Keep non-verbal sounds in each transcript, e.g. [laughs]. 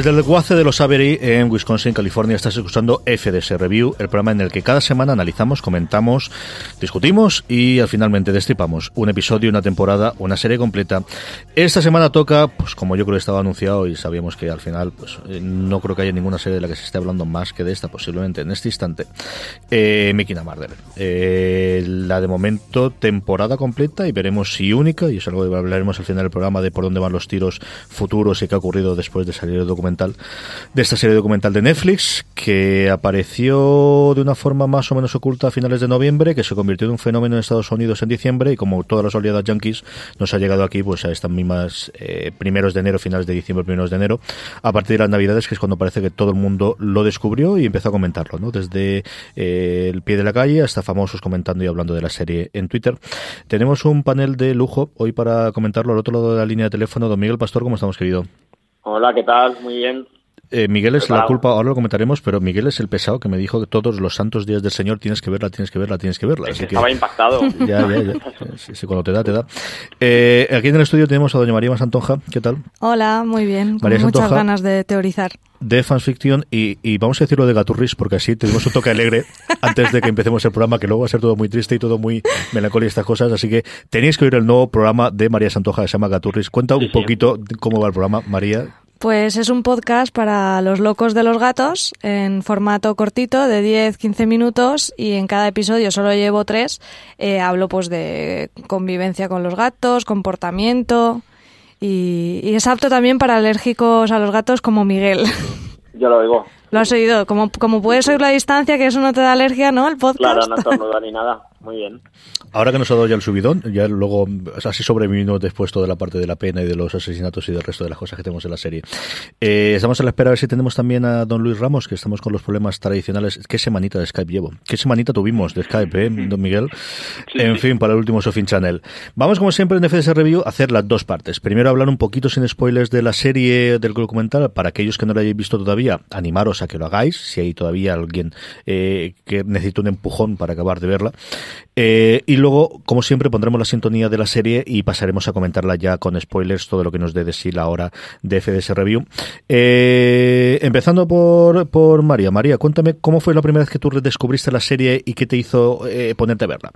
Desde el guace de los Avery en Wisconsin, California, estás escuchando FDS Review, el programa en el que cada semana analizamos, comentamos, discutimos y al finalmente destripamos un episodio, una temporada, una serie completa. Esta semana toca, pues como yo creo que estaba anunciado y sabíamos que al final, pues eh, no creo que haya ninguna serie de la que se esté hablando más que de esta, posiblemente en este instante, eh, Mickey Marder. Eh, la de momento temporada completa y veremos si única, y es algo que hablaremos al final del programa de por dónde van los tiros futuros y qué ha ocurrido después de salir el documental, de esta serie documental de Netflix, que apareció de una forma más o menos oculta a finales de noviembre, que se convirtió en un fenómeno en Estados Unidos en diciembre, y como todas las oleadas yankees, nos ha llegado aquí pues a estas mismas eh, primeros de enero, finales de diciembre, primeros de enero, a partir de las navidades, que es cuando parece que todo el mundo lo descubrió y empezó a comentarlo, ¿no? Desde eh, el pie de la calle hasta famosos comentando y hablando de la serie en Twitter. Tenemos un panel de lujo hoy para comentarlo al otro lado de la línea de teléfono. Don Miguel Pastor, ¿cómo estamos, querido? Hola, ¿qué tal? Muy bien. Eh, Miguel es la culpa, ahora lo comentaremos, pero Miguel es el pesado que me dijo que todos los santos días del Señor tienes que verla, tienes que verla, tienes que verla. Así estaba impactado. [laughs] Ya, ya, ya. cuando te da, te da. Eh, aquí en el estudio tenemos a doña María Masantonja. ¿Qué tal? Hola, muy bien. Con muchas ganas de teorizar. De fanfiction y, y vamos a decirlo de Gaturris porque así tenemos un toque alegre [laughs] antes de que empecemos el programa, que luego va a ser todo muy triste y todo muy melancólico y estas cosas. Así que tenéis que oír el nuevo programa de María Santoja que se llama Gaturris. Cuenta un poquito cómo va el programa, María. Pues es un podcast para los locos de los gatos en formato cortito de 10-15 minutos y en cada episodio solo llevo tres. Eh, hablo pues de convivencia con los gatos, comportamiento y, y, es apto también para alérgicos a los gatos como Miguel. Yo lo oigo. Lo has oído, como, como puedes oír la distancia, que eso no te da alergia, ¿no? El podcast. Claro, no da [laughs] ni nada. Muy bien. Ahora que nos ha dado ya el subidón, ya luego así sobrevivimos después toda la parte de la pena y de los asesinatos y del resto de las cosas que tenemos en la serie. Eh, estamos a la espera a ver si tenemos también a don Luis Ramos, que estamos con los problemas tradicionales. ¿Qué semanita de Skype llevo? ¿Qué semanita tuvimos de Skype, eh, don Miguel? En fin, para el último Sofin Channel. Vamos, como siempre, en FDS Review a hacer las dos partes. Primero hablar un poquito sin spoilers de la serie del documental. Para aquellos que no la hayáis visto todavía, animaros que lo hagáis. Si hay todavía alguien eh, que necesita un empujón para acabar de verla. Eh, y luego, como siempre, pondremos la sintonía de la serie y pasaremos a comentarla ya con spoilers, todo lo que nos dé de sí la hora de FDS Review. Eh, empezando por, por María. María, cuéntame cómo fue la primera vez que tú descubriste la serie y qué te hizo ponerte a verla.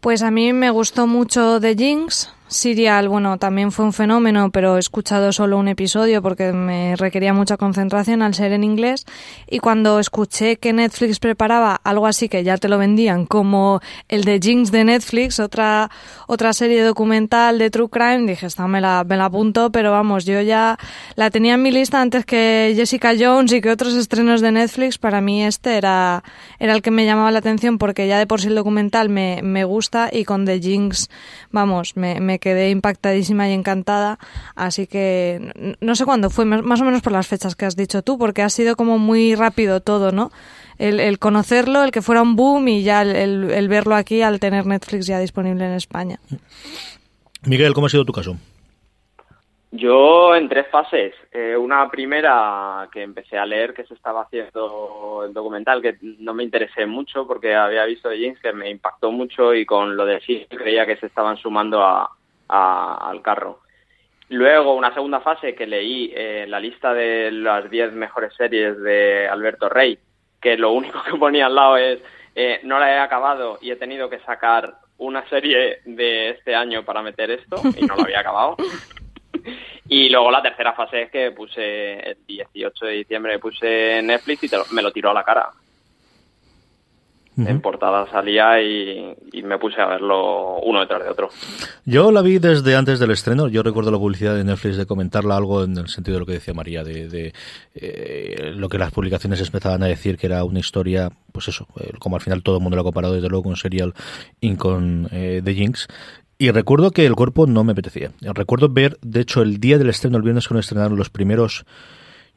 Pues a mí me gustó mucho The Jinx, Serial, bueno, también fue un fenómeno, pero he escuchado solo un episodio porque me requería mucha concentración al ser en inglés. Y cuando escuché que Netflix preparaba algo así que ya te lo vendían, como el de Jinx de Netflix, otra, otra serie documental de True Crime, dije, esta me la, me la apunto, pero vamos, yo ya la tenía en mi lista antes que Jessica Jones y que otros estrenos de Netflix. Para mí este era, era el que me llamaba la atención porque ya de por sí el documental me, me gusta y con The Jinx, vamos, me, me quedé impactadísima y encantada. Así que no sé cuándo fue, más o menos por las fechas que has dicho tú, porque ha sido como muy rápido todo, ¿no? El, conocerlo, el que fuera un boom y ya el, el verlo aquí al tener Netflix ya disponible en España. Miguel, ¿cómo ha sido tu caso? Yo en tres fases. Eh, una primera que empecé a leer que se estaba haciendo el documental, que no me interesé mucho porque había visto de James que me impactó mucho y con lo de sí creía que se estaban sumando a, al carro. Luego una segunda fase que leí eh, la lista de las 10 mejores series de Alberto Rey, que lo único [laughs] que ponía al lado es eh, no la he acabado y he tenido que sacar una serie de este año para meter esto y no lo había acabado. [laughs] Y luego la tercera fase es que puse el 18 de diciembre puse Netflix y me lo tiró a la cara en portada salía y, me puse a verlo uno detrás de otro. Yo la vi desde antes del estreno. Yo recuerdo la publicidad de Netflix de comentarla algo en el sentido de lo que decía María, de, eh, lo que las publicaciones empezaban a decir que era una historia, pues eso, eh, como al final todo el mundo lo ha comparado desde luego con Serial y con eh, The Jinx. Y recuerdo que el cuerpo no me apetecía. Recuerdo ver, de hecho, el día del estreno, el viernes, cuando estrenaron los primeros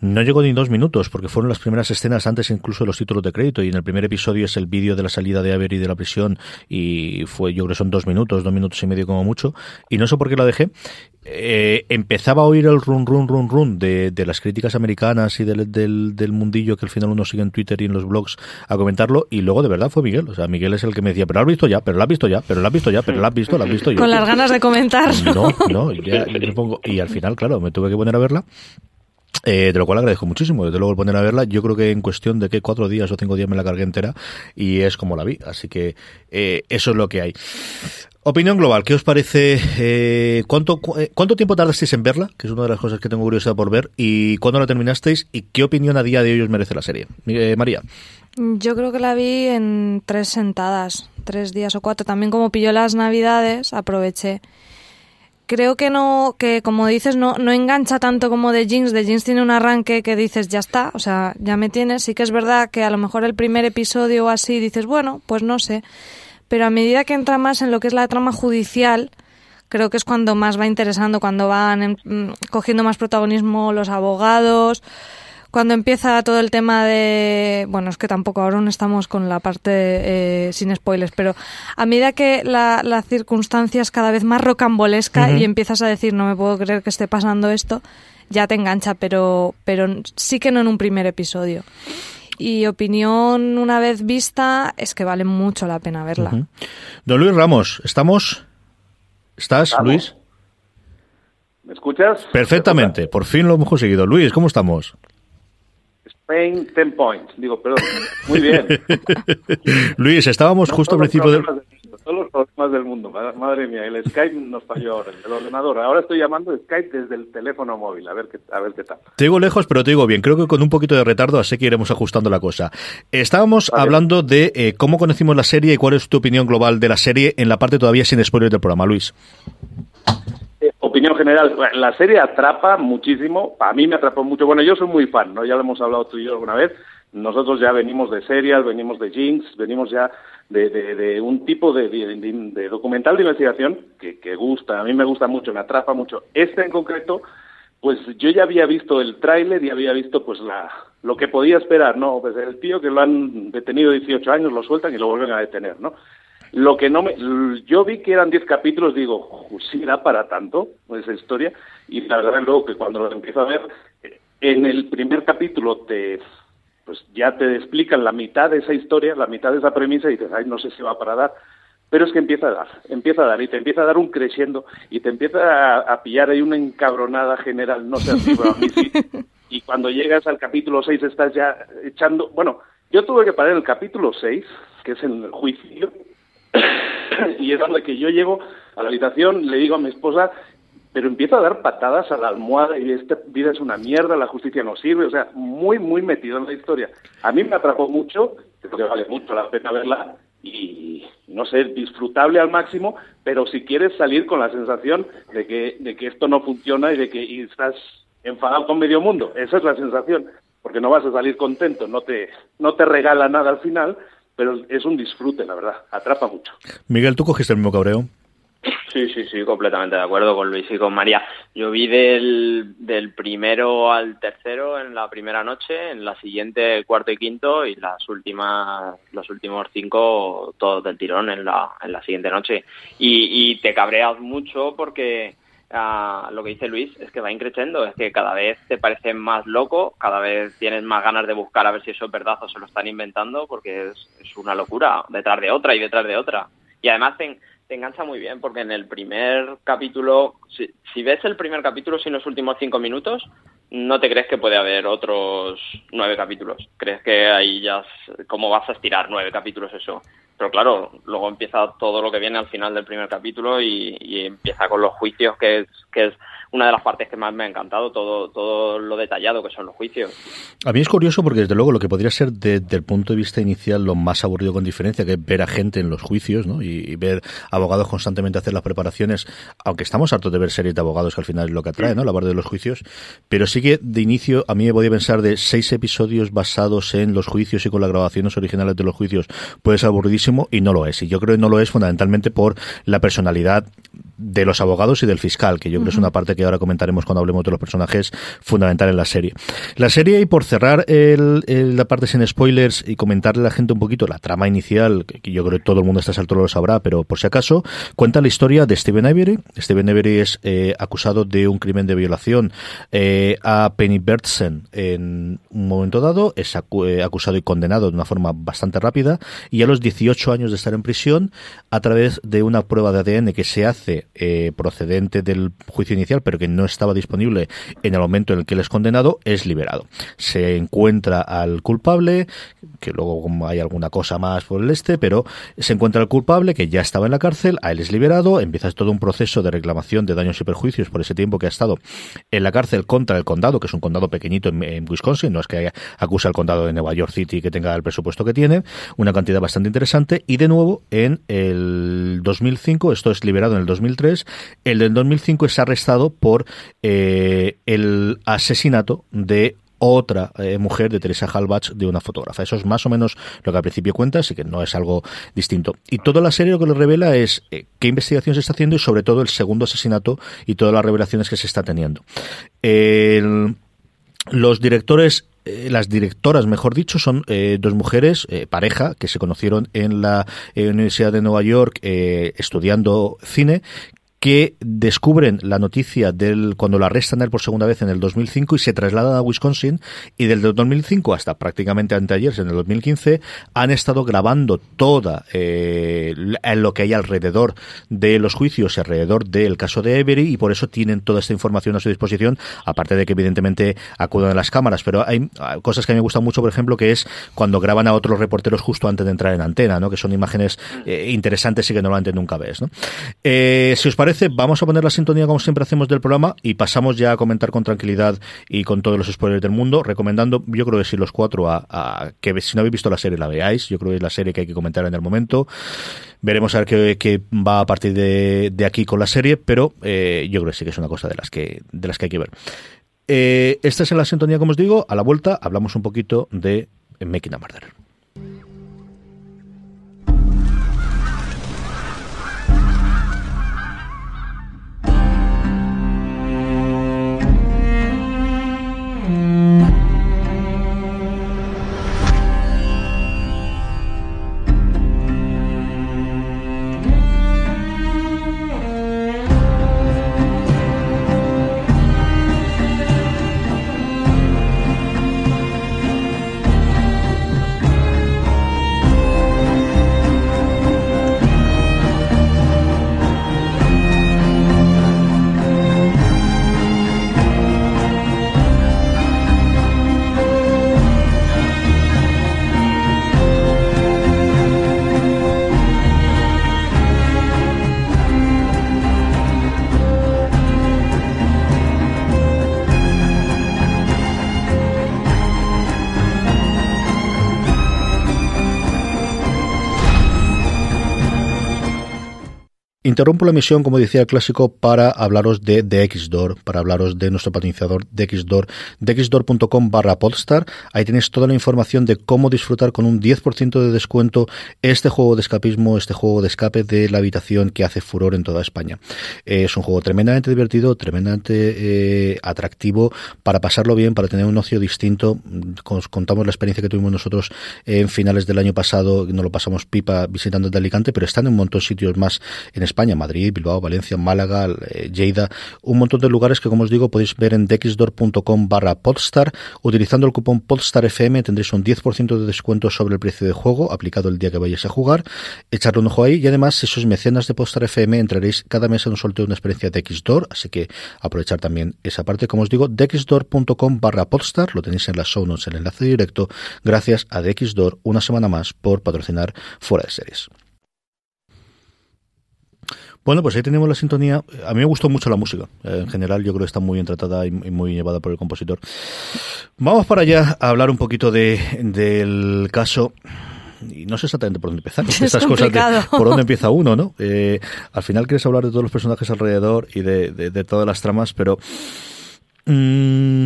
no llegó ni dos minutos, porque fueron las primeras escenas antes incluso de los títulos de crédito, y en el primer episodio es el vídeo de la salida de Avery de la prisión, y fue, yo creo que son dos minutos, dos minutos y medio como mucho, y no sé por qué la dejé. Eh, empezaba a oír el run, run, run, run de, de las críticas americanas y del, del, del, mundillo que al final uno sigue en Twitter y en los blogs a comentarlo, y luego de verdad fue Miguel. O sea, Miguel es el que me decía, pero lo has visto ya, pero lo has visto ya, pero lo has visto ya, pero lo has visto, lo has visto ya. Con las ganas de comentar. No, no, ya, [laughs] me pongo, y al final, claro, me tuve que poner a verla eh, de lo cual agradezco muchísimo, desde luego el poner a verla. Yo creo que en cuestión de que cuatro días o cinco días me la cargué entera y es como la vi. Así que eh, eso es lo que hay. Opinión global, ¿qué os parece? Eh, ¿cuánto, ¿Cuánto tiempo tardasteis en verla? Que es una de las cosas que tengo curiosidad por ver. ¿Y cuándo la terminasteis? ¿Y qué opinión a día de hoy os merece la serie? María. Yo creo que la vi en tres sentadas, tres días o cuatro. También como pilló las navidades, aproveché creo que no, que como dices, no, no engancha tanto como de Jinx. De Jinx tiene un arranque que dices, ya está, o sea, ya me tienes. Sí que es verdad que a lo mejor el primer episodio o así dices, bueno, pues no sé. Pero a medida que entra más en lo que es la trama judicial, creo que es cuando más va interesando, cuando van mm, cogiendo más protagonismo los abogados, cuando empieza todo el tema de, bueno, es que tampoco ahora no estamos con la parte eh, sin spoilers, pero a medida que la, la circunstancia es cada vez más rocambolesca y empiezas a decir, no me puedo creer que esté pasando esto, ya te engancha, pero, pero sí que no en un primer episodio. Y opinión una vez vista es que vale mucho la pena verla. Don Luis Ramos, ¿estamos? ¿Estás, Luis? ¿Me escuchas? Perfectamente, por fin lo hemos conseguido. Luis, ¿cómo estamos? Spain 10 points. Digo, perdón. Muy bien. [laughs] Luis, estábamos justo al principio del... todos los problemas del mundo. Madre mía, el Skype nos falló ahora, el ordenador. Ahora estoy llamando Skype desde el teléfono móvil, a ver qué, a ver qué tal. Te digo lejos, pero te digo bien. Creo que con un poquito de retardo, así que iremos ajustando la cosa. Estábamos hablando de eh, cómo conocimos la serie y cuál es tu opinión global de la serie en la parte todavía sin spoiler del programa, Luis opinión general, la serie atrapa muchísimo, a mí me atrapó mucho, bueno, yo soy muy fan, ¿no? Ya lo hemos hablado tú y yo alguna vez, nosotros ya venimos de serial, venimos de Jinx, venimos ya de, un tipo de, documental de investigación que, que gusta, a mí me gusta mucho, me atrapa mucho. Este en concreto, pues yo ya había visto el tráiler y había visto pues la, lo que podía esperar, ¿no? Pues el tío que lo han detenido 18 años, lo sueltan y lo vuelven a detener, ¿no? Lo que no me, yo vi que eran 10 capítulos, digo, sí da para tanto esa historia, y la verdad luego que cuando lo empiezo a ver, en el primer capítulo te, pues ya te explican la mitad de esa historia, la mitad de esa premisa, y dices, ay, no sé si va para dar, pero es que empieza a dar, empieza a dar, y te empieza a dar un creciendo, y te empieza a, pillar ahí una encabronada general, no sé si, a mí sí, y cuando llegas al capítulo 6 estás ya echando, bueno, yo tuve que parar el capítulo 6, que es en el juicio, [laughs] y es donde que yo llego a la habitación, le digo a mi esposa, pero empiezo a dar patadas a la almohada y esta vida es una mierda, la justicia no sirve, o sea, muy, muy metido en la historia. A mí me atrapó mucho, creo que vale mucho la pena verla y, no sé, disfrutable al máximo, pero si quieres salir con la sensación de que, de que esto no funciona y de que estás enfadado con medio mundo, esa es la sensación, porque no vas a salir contento, no te, no te regala nada al final, pero es un disfrute, la verdad, atrapa mucho. Miguel, ¿tú cogiste el mismo cabreo? Sí, sí, sí, completamente de acuerdo con Luis y con María. Yo vi del, del primero al tercero en la primera noche, en la siguiente cuarto y quinto y las últimas, los últimos cinco todos del tirón en la, en la siguiente noche. Y, y te cabreas mucho porque lo que dice Luis es que va increciendo, es que cada vez te parece más loco, cada vez tienes más ganas de buscar a ver si eso es verdad o se lo están inventando, porque es, una locura, detrás de otra y detrás de otra. Y además te, te engancha muy bien, porque en el primer capítulo, si, si, ves el primer capítulo sin los últimos cinco minutos, no te crees que puede haber otros nueve capítulos. Crees que ahí ya, ¿cómo vas a estirar nueve capítulos eso? pero claro, luego empieza todo lo que viene al final del primer capítulo y, empieza con los juicios, que es, que es una de las partes que más me ha encantado, todo, todo lo detallado que son los juicios. A mí es curioso porque desde luego lo que podría ser desde el punto de vista inicial lo más aburrido con diferencia, que es ver a gente en los juicios ¿no? y, ver abogados constantemente hacer las preparaciones, aunque estamos hartos de ver series de abogados que al final es lo que atrae, ¿no? la parte de los juicios, pero sí que de inicio a mí me podía pensar de seis episodios basados en los juicios y con las grabaciones originales de los juicios puede ser aburridísimo y no lo es. Y yo creo que no lo es fundamentalmente por la personalidad de los abogados y del fiscal, que yo creo que es una parte que ahora comentaremos cuando hablemos de los personajes fundamental en la serie. La serie, y por cerrar el, la parte sin spoilers y comentarle a la gente un poquito la trama inicial, que yo creo que todo el mundo a esta altura lo sabrá, pero por si acaso, cuenta la historia de Steven Avery. Steven Avery es eh, acusado de un crimen de violación eh, a Penny Bertsen en un momento dado, es eh, acusado y condenado de una forma bastante rápida, y a los 18 años de estar en prisión, a través de una prueba de ADN que se hace procedente del juicio inicial, pero que no estaba disponible en el momento en el que él es condenado, es liberado. Se encuentra al culpable, que luego hay alguna cosa más por el este, pero se encuentra al culpable que ya estaba en la cárcel, a él es liberado, empieza todo un proceso de reclamación de daños y perjuicios por ese tiempo que ha estado en la cárcel contra el condado, que es un condado pequeñito en, Wisconsin, no es que acusa al condado de Nueva York City que tenga el presupuesto que tiene, una cantidad bastante interesante, y de nuevo en el 2005, esto es liberado en el 2003, el del 2005 es arrestado por eh, el asesinato de otra eh, mujer de Teresa Halbach de una fotógrafa. Eso es más o menos lo que al principio cuenta, así que no es algo distinto. Y toda la serie lo que le revela es eh, qué investigación se está haciendo y sobre todo el segundo asesinato y todas las revelaciones que se está teniendo. los directores las directoras, mejor dicho, son dos mujeres, pareja, que se conocieron en la Universidad de Nueva York estudiando cine, que descubren la noticia del cuando lo arrestan a él por segunda vez en el 2005 y se trasladan a Wisconsin y desde el 2005 hasta prácticamente anteayer, en el 2015, han estado grabando toda eh, lo que hay alrededor de los juicios y alrededor del caso de Every y por eso tienen toda esta información a su disposición, aparte de que evidentemente acuden a las cámaras, pero hay cosas que a mí me gustan mucho, por ejemplo, que es cuando graban a otros reporteros justo antes de entrar en antena, ¿no? que son imágenes eh, interesantes y que normalmente nunca ves. ¿no? Eh, si os parece vamos a poner la sintonía como siempre hacemos del programa y pasamos ya a comentar con tranquilidad y con todos los spoilers del mundo, recomendando, yo creo que si los cuatro, a, que si no habéis visto la serie la veáis, yo creo que es la serie que hay que comentar en el momento. Veremos a ver qué, va a partir de, aquí con la serie, pero eh, yo creo que sí que es una cosa de las que, de las que hay que ver. Eh, esta es en la sintonía, como os digo, a la vuelta hablamos un poquito de Making a Murderer. Interrumpo la emisión, como decía el clásico, para hablaros de DXDOR, para hablaros de nuestro patrocinador DXDOR, dxdoor.com barra podstar. Ahí tenéis toda la información de cómo disfrutar con un 10% de descuento este juego de escapismo, este juego de escape de la habitación que hace furor en toda España. Es un juego tremendamente divertido, tremendamente eh, atractivo para pasarlo bien, para tener un ocio distinto. contamos la experiencia que tuvimos nosotros en finales del año pasado, nos lo pasamos pipa visitando de Alicante, pero están en un montón de sitios más en España Madrid, Bilbao, Valencia, Málaga, eh, Lleida, un montón de lugares que, como os digo, podéis ver en dexdor.com barra podstar. Utilizando el cupón podstarfm tendréis un 10% de descuento sobre el precio de juego aplicado el día que vayáis a jugar. Echarle un ojo ahí y además, si sois mecenas de Podstar FM, entraréis cada mes en un sorteo de una experiencia de Xdor, así que aprovechar también esa parte. Como os digo, dexdor.com barra podstar, lo tenéis en las show notes, el enlace directo, gracias a Dexdor una semana más por patrocinar Fuera de Series. Bueno, pues ahí tenemos la sintonía. A mí me gustó mucho la música. En general, yo creo que está muy bien tratada y muy llevada por el compositor. Vamos para allá a hablar un poquito de, del caso y no sé exactamente por dónde empezar. [laughs] Estas cosas de por dónde empieza uno, ¿no? Eh, al final quieres hablar de todos los personajes alrededor y de, de, todas las tramas, pero mmm,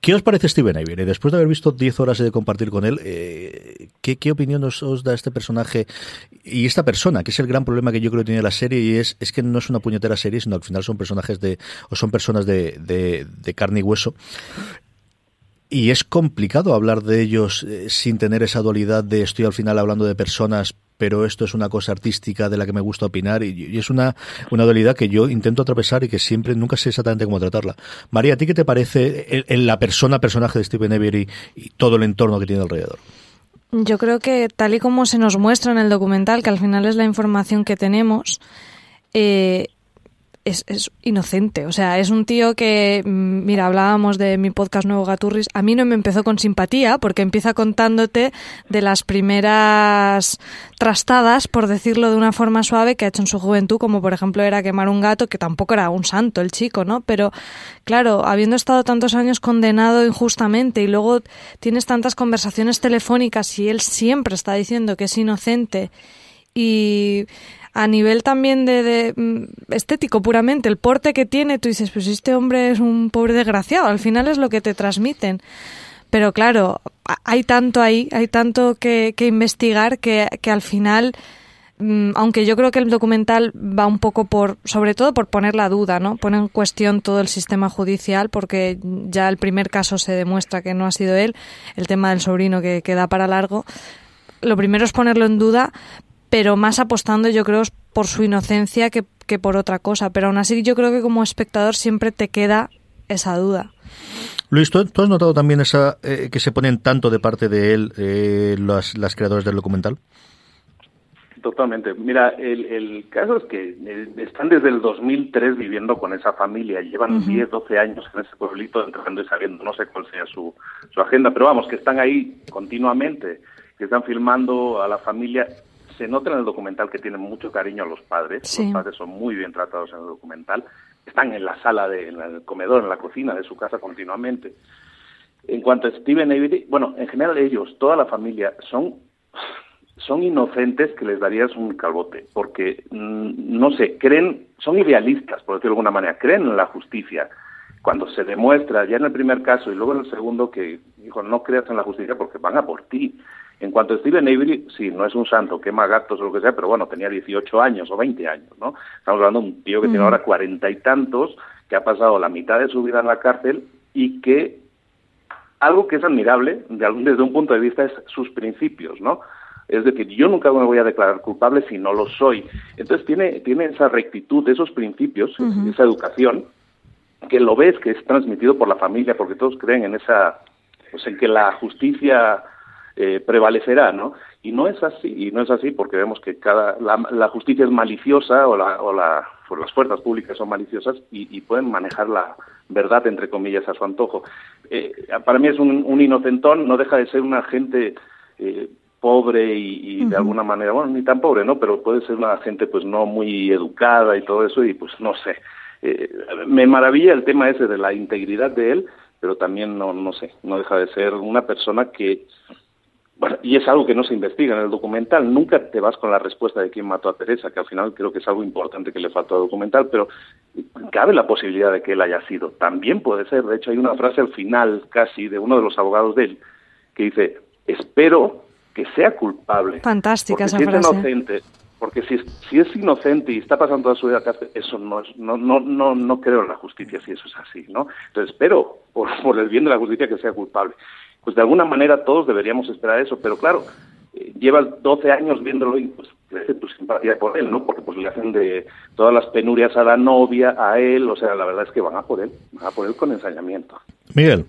¿Qué os parece Steven Avery? Después de haber visto 10 horas de compartir con él, eh, ¿qué, ¿qué, opinión os, os, da este personaje y esta persona? Que es el gran problema que yo creo que tiene la serie y es, es que no es una puñetera serie, sino al final son personajes de, o son personas de, de, de carne y hueso. Y es complicado hablar de ellos eh, sin tener esa dualidad de estoy al final hablando de personas, pero esto es una cosa artística de la que me gusta opinar y, es una, una dualidad que yo intento atravesar y que siempre nunca sé exactamente cómo tratarla. María, ¿a ti qué te parece en, la persona, personaje de Stephen Avery y, todo el entorno que tiene alrededor? Yo creo que tal y como se nos muestra en el documental, que al final es la información que tenemos, eh, es, es, inocente. O sea, es un tío que, mm, mira, hablábamos de mi podcast nuevo Gaturris, a mí no me empezó con simpatía porque empieza contándote de las primeras trastadas, por decirlo de una forma suave, que ha hecho en su juventud, como por ejemplo era quemar un gato, que tampoco era un santo el chico, ¿no? Pero claro, habiendo estado tantos años condenado injustamente y luego tienes tantas conversaciones telefónicas y él siempre está diciendo que es inocente y a nivel también de, mm, estético puramente, el porte que tiene, tú dices, pues este hombre es un pobre desgraciado, al final es lo que te transmiten. Pero claro, hay tanto ahí, hay tanto que, que investigar que, que al final mm, aunque yo creo que el documental va un poco por, sobre todo por poner la duda, ¿no? Pone en cuestión todo el sistema judicial porque ya el primer caso se demuestra que no ha sido él, el tema del sobrino que, que da para largo. Lo primero es ponerlo en duda, pero más apostando yo creo por su inocencia que, que por otra cosa. Pero aún así yo creo que como espectador siempre te queda esa duda. Luis, ¿tú, has notado también esa eh, que se ponen tanto de parte de él eh, las, las creadoras del documental? Totalmente. Mira, el, el, caso es que eh, están desde el 2003 viviendo con esa familia, llevan 10, 12 años en ese pueblito entrando y sabiendo, no sé cuál sea su, su agenda, pero vamos, que están ahí continuamente, que están filmando a la familia se nota en el documental que tienen mucho cariño a los padres. Los padres son muy bien tratados en el documental. Están en la sala, de, en el comedor, en la cocina de su casa continuamente. En cuanto a Steven Avery, bueno, en general ellos, toda la familia, son, son inocentes que les darías un calvote, porque, mm, no sé, creen, son idealistas, por decirlo de alguna manera, creen en la justicia. Cuando se demuestra, ya en el primer caso y luego en el segundo, que dijo, no creas en la justicia porque van a por ti. En cuanto a Steven Avery, sí, no es un santo, quema gatos o lo que sea, pero bueno, tenía 18 años o 20 años, ¿no? Estamos hablando de un tío que tiene ahora cuarenta y tantos, que ha pasado la mitad de su vida en la cárcel y que algo que es admirable desde un punto de vista es sus principios, ¿no? Es decir, yo nunca me voy a declarar culpable si no lo soy. Entonces tiene, tiene esa rectitud, esos principios, esa educación, que lo ves que es transmitido por la familia, porque todos creen en esa, pues en que la justicia eh, prevalecerá, ¿no? Y no es así, y no es así porque vemos que cada la, justicia es maliciosa o, la, o la, pues las fuerzas públicas son maliciosas y, pueden manejar la verdad entre comillas a su antojo. Eh, para mí es un, inocentón, no deja de ser una gente eh, pobre y, de alguna manera, bueno, ni tan pobre, ¿no? Pero puede ser una gente pues no muy educada y todo eso y pues no sé. me maravilla el tema ese de la integridad de él, pero también no, no sé, no deja de ser una persona que bueno, y es algo que no se investiga en el documental. Nunca te vas con la respuesta de quién mató a Teresa, que al final creo que es algo importante que le faltó al documental, pero cabe la posibilidad de que él haya sido. También puede ser. De hecho, hay una frase al final casi de uno de los abogados de él que dice: Espero que sea culpable. Fantástica esa si frase. Es inocente, porque si es, si es inocente y está pasando toda su vida cárcel, eso no, es, no, no, no, no creo en la justicia si eso es así, ¿no? Entonces espero, por, [laughs] por el bien de la justicia, que sea culpable pues de alguna manera todos deberíamos esperar eso, pero claro, eh, llevas 12 años viéndolo y pues crece tu simpatía por él, ¿no? Porque pues le hacen de todas las penurias a la novia, a él, o sea, la verdad es que van a por él, van a por él con ensañamiento. Miguel.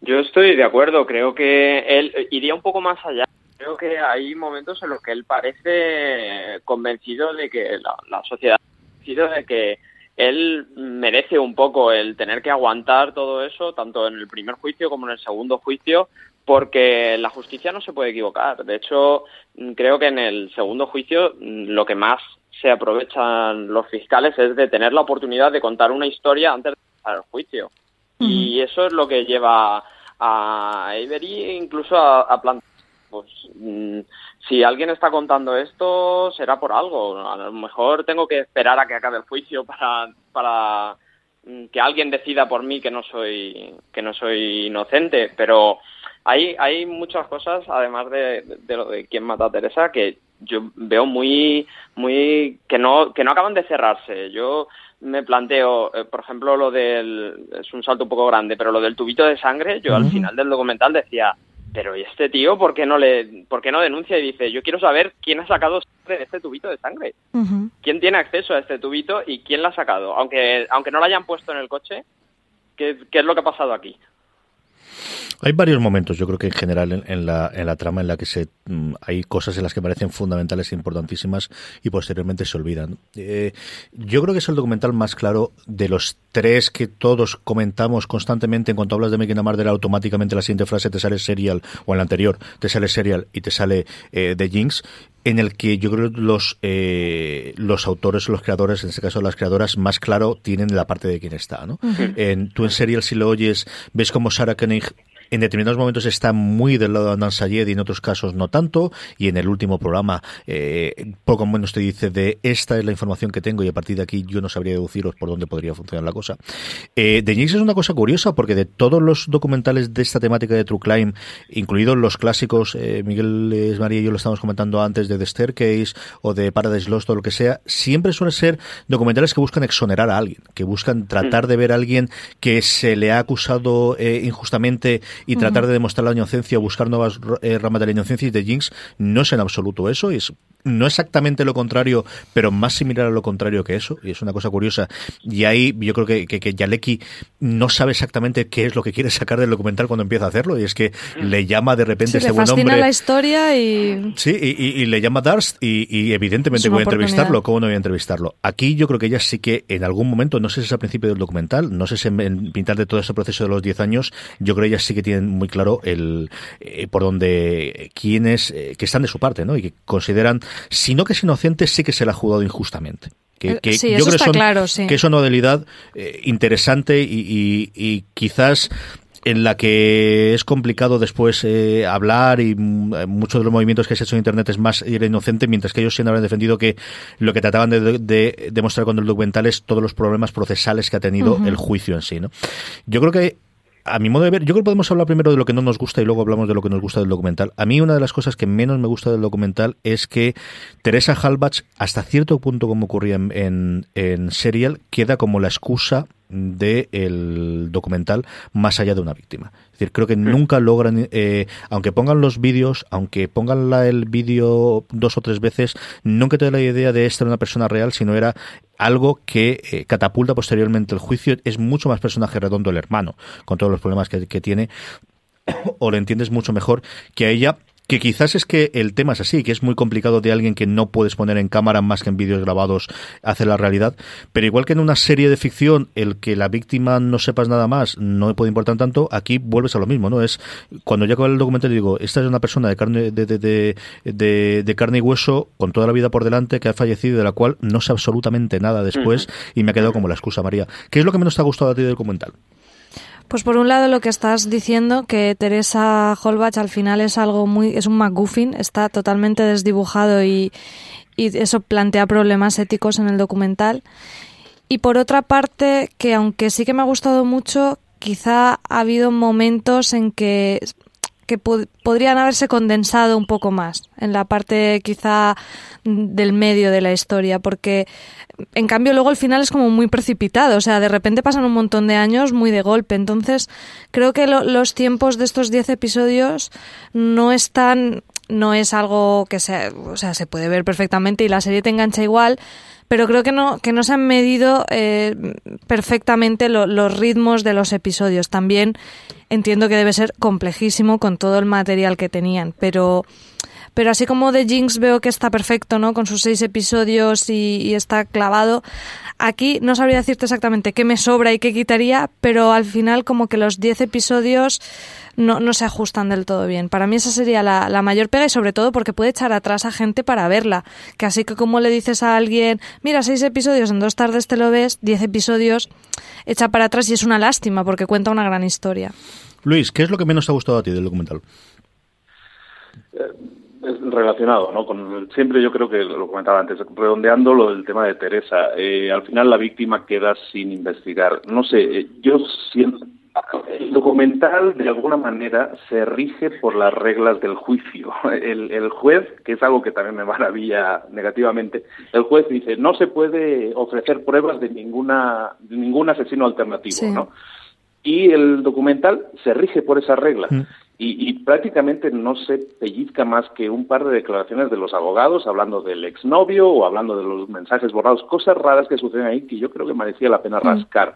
Yo estoy de acuerdo, creo que él iría un poco más allá. Creo que hay momentos en los que él parece convencido de que la, la sociedad convencido de que él merece un poco el tener que aguantar todo eso, tanto en el primer juicio como en el segundo juicio, porque la justicia no se puede equivocar. De hecho, creo que en el segundo juicio lo que más se aprovechan los fiscales es de tener la oportunidad de contar una historia antes de empezar el juicio. Y eso es lo que lleva a Avery incluso a, a plantear, pues mm, si alguien está contando esto será por algo. A lo mejor tengo que esperar a que acabe el juicio para, para mm, que alguien decida por mí que no soy que no soy inocente, pero hay hay muchas cosas además de, de lo de quién mata a Teresa que yo veo muy muy que no que no acaban de cerrarse. Yo me planteo, eh, por ejemplo, lo del es un salto un poco grande, pero lo del tubito de sangre, yo al final del documental decía, pero ¿y este tío por qué no le por qué no denuncia y dice, yo quiero saber quién ha sacado de este tubito de sangre? ¿Quién tiene acceso a este tubito y quién la ha sacado? Aunque aunque no lo hayan puesto en el coche, ¿qué, qué es lo que ha pasado aquí? Hay varios momentos, yo creo que en general en, la, en la trama en la que se mm, hay cosas en las que parecen fundamentales e importantísimas y posteriormente se olvidan. Eh, yo creo que es el documental más claro de los tres que todos comentamos constantemente en cuanto hablas de Making a Murder, automáticamente la siguiente frase te sale Serial, o en la anterior te sale Serial y te sale eh, The Jinx en el que yo creo que los, eh, los autores, los creadores, en este caso las creadoras, más claro tienen la parte de quién está. ¿no? en, tú en Serial, si lo oyes, ves como Sarah Koenig en determinados momentos está muy del lado de Andan Sayed y en otros casos no tanto. Y en el último programa, eh, poco menos te dice de esta es la información que tengo y a partir de aquí yo no sabría deduciros por dónde podría funcionar la cosa. Eh, The Jinx es una cosa curiosa porque de todos los documentales de esta temática de True Crime, incluidos los clásicos, eh, Miguel María y yo lo estamos comentando antes de The Staircase o de Paradise Lost o lo que sea, siempre suelen ser documentales que buscan exonerar a alguien, que buscan tratar de ver a alguien que se le ha acusado eh, injustamente y tratar de demostrar la inocencia o buscar nuevas eh, ramas de la inocencia y de Jinx no es en absoluto eso, es no exactamente lo contrario, pero más similar a lo contrario que eso, y es una cosa curiosa. Y ahí yo creo que, que, Yaleki no sabe exactamente qué es lo que quiere sacar del documental cuando empieza a hacerlo, y es que le llama de repente este buen hombre. la historia y. Sí, y, le llama Darst, y, evidentemente voy a entrevistarlo. ¿Cómo no voy a entrevistarlo? Aquí yo creo que ella sí que en algún momento, no sé si es al principio del documental, no sé si en, pintar de todo este proceso de los 10 años, yo creo que ella sí que tiene muy claro el eh, por dónde, quiénes eh, que están de su parte, ¿no? Y que consideran sino que es inocente, sí que se la ha jugado injustamente. Que, eh, sí, yo creo claro, sí. que es una modalidad eh, interesante y, quizás en la que es complicado después eh, hablar y mm, muchos de los movimientos que se ha hecho en Internet es más ir inocente, mientras que ellos siempre han defendido que lo que trataban de, demostrar con el documental es todos los problemas procesales que ha tenido el juicio en sí. ¿no? Yo creo que a mi modo de ver, yo creo que podemos hablar primero de lo que no nos gusta y luego hablamos de lo que nos gusta del documental. A mí una de las cosas que menos me gusta del documental es que Teresa Halbach, hasta cierto punto como ocurría en, en Serial, queda como la excusa del documental más allá de una víctima. Es decir, creo que nunca logran, eh, aunque pongan los vídeos, aunque pongan el vídeo dos o tres veces, nunca te da la idea de esta una persona real, sino era algo que eh, catapulta posteriormente el juicio. Es mucho más personaje redondo el hermano, con todos los problemas que, que tiene, [coughs] o lo entiendes mucho mejor que a ella que quizás es que el tema es así, que es muy complicado de alguien que no puedes poner en cámara más que en vídeos grabados hacer la realidad, pero igual que en una serie de ficción el que la víctima no sepas nada más no puede importar tanto, aquí vuelves a lo mismo, ¿no? Es cuando ya con el documental digo, esta es una persona de carne de, de, de, de, carne y hueso con toda la vida por delante que ha fallecido y de la cual no sé absolutamente nada después y me ha quedado como la excusa María. ¿Qué es lo que menos te ha gustado a ti del documental? Pues por un lado lo que estás diciendo, que Teresa Holbach al final es algo muy, es un McGuffin, está totalmente desdibujado y, y eso plantea problemas éticos en el documental. Y por otra parte, que aunque sí que me ha gustado mucho, quizá ha habido momentos en que que podrían haberse condensado un poco más en la parte quizá del medio de la historia, porque en cambio luego el final es como muy precipitado, o sea, de repente pasan un montón de años muy de golpe, entonces creo que los tiempos de estos 10 episodios no están, no es algo que se, o sea, se puede ver perfectamente y la serie te engancha igual, pero creo que no, que no se han medido eh, perfectamente los ritmos de los episodios. También entiendo que debe ser complejísimo con todo el material que tenían, pero Pero así como The Jinx veo que está perfecto, ¿no? Con sus seis episodios y, y está clavado. Aquí no sabría decirte exactamente qué me sobra y qué quitaría, pero al final como que los diez episodios no, no se ajustan del todo bien. Para mí esa sería la, la, mayor pega y sobre todo porque puede echar atrás a gente para verla. Que así que como le dices a alguien, mira, seis episodios en dos tardes te lo ves, diez episodios, echa para atrás y es una lástima porque cuenta una gran historia. Luis, ¿qué es lo que menos te ha gustado a ti del documental? es relacionado, ¿no? Con siempre yo creo que lo comentaba antes, redondeando lo del tema de Teresa. Eh, al final la víctima queda sin investigar. No sé, eh, yo siento el documental de alguna manera se rige por las reglas del juicio. [laughs] El, el, juez, que es algo que también me maravilla negativamente, el juez dice no se puede ofrecer pruebas de ninguna de ningún asesino alternativo, sí. ¿no? Y el documental se rige por esas reglas. Mm. Y, y, prácticamente no se pellizca más que un par de declaraciones de los abogados hablando del exnovio o hablando de los mensajes borrados, cosas raras que suceden ahí que yo creo que merecía la pena rascar.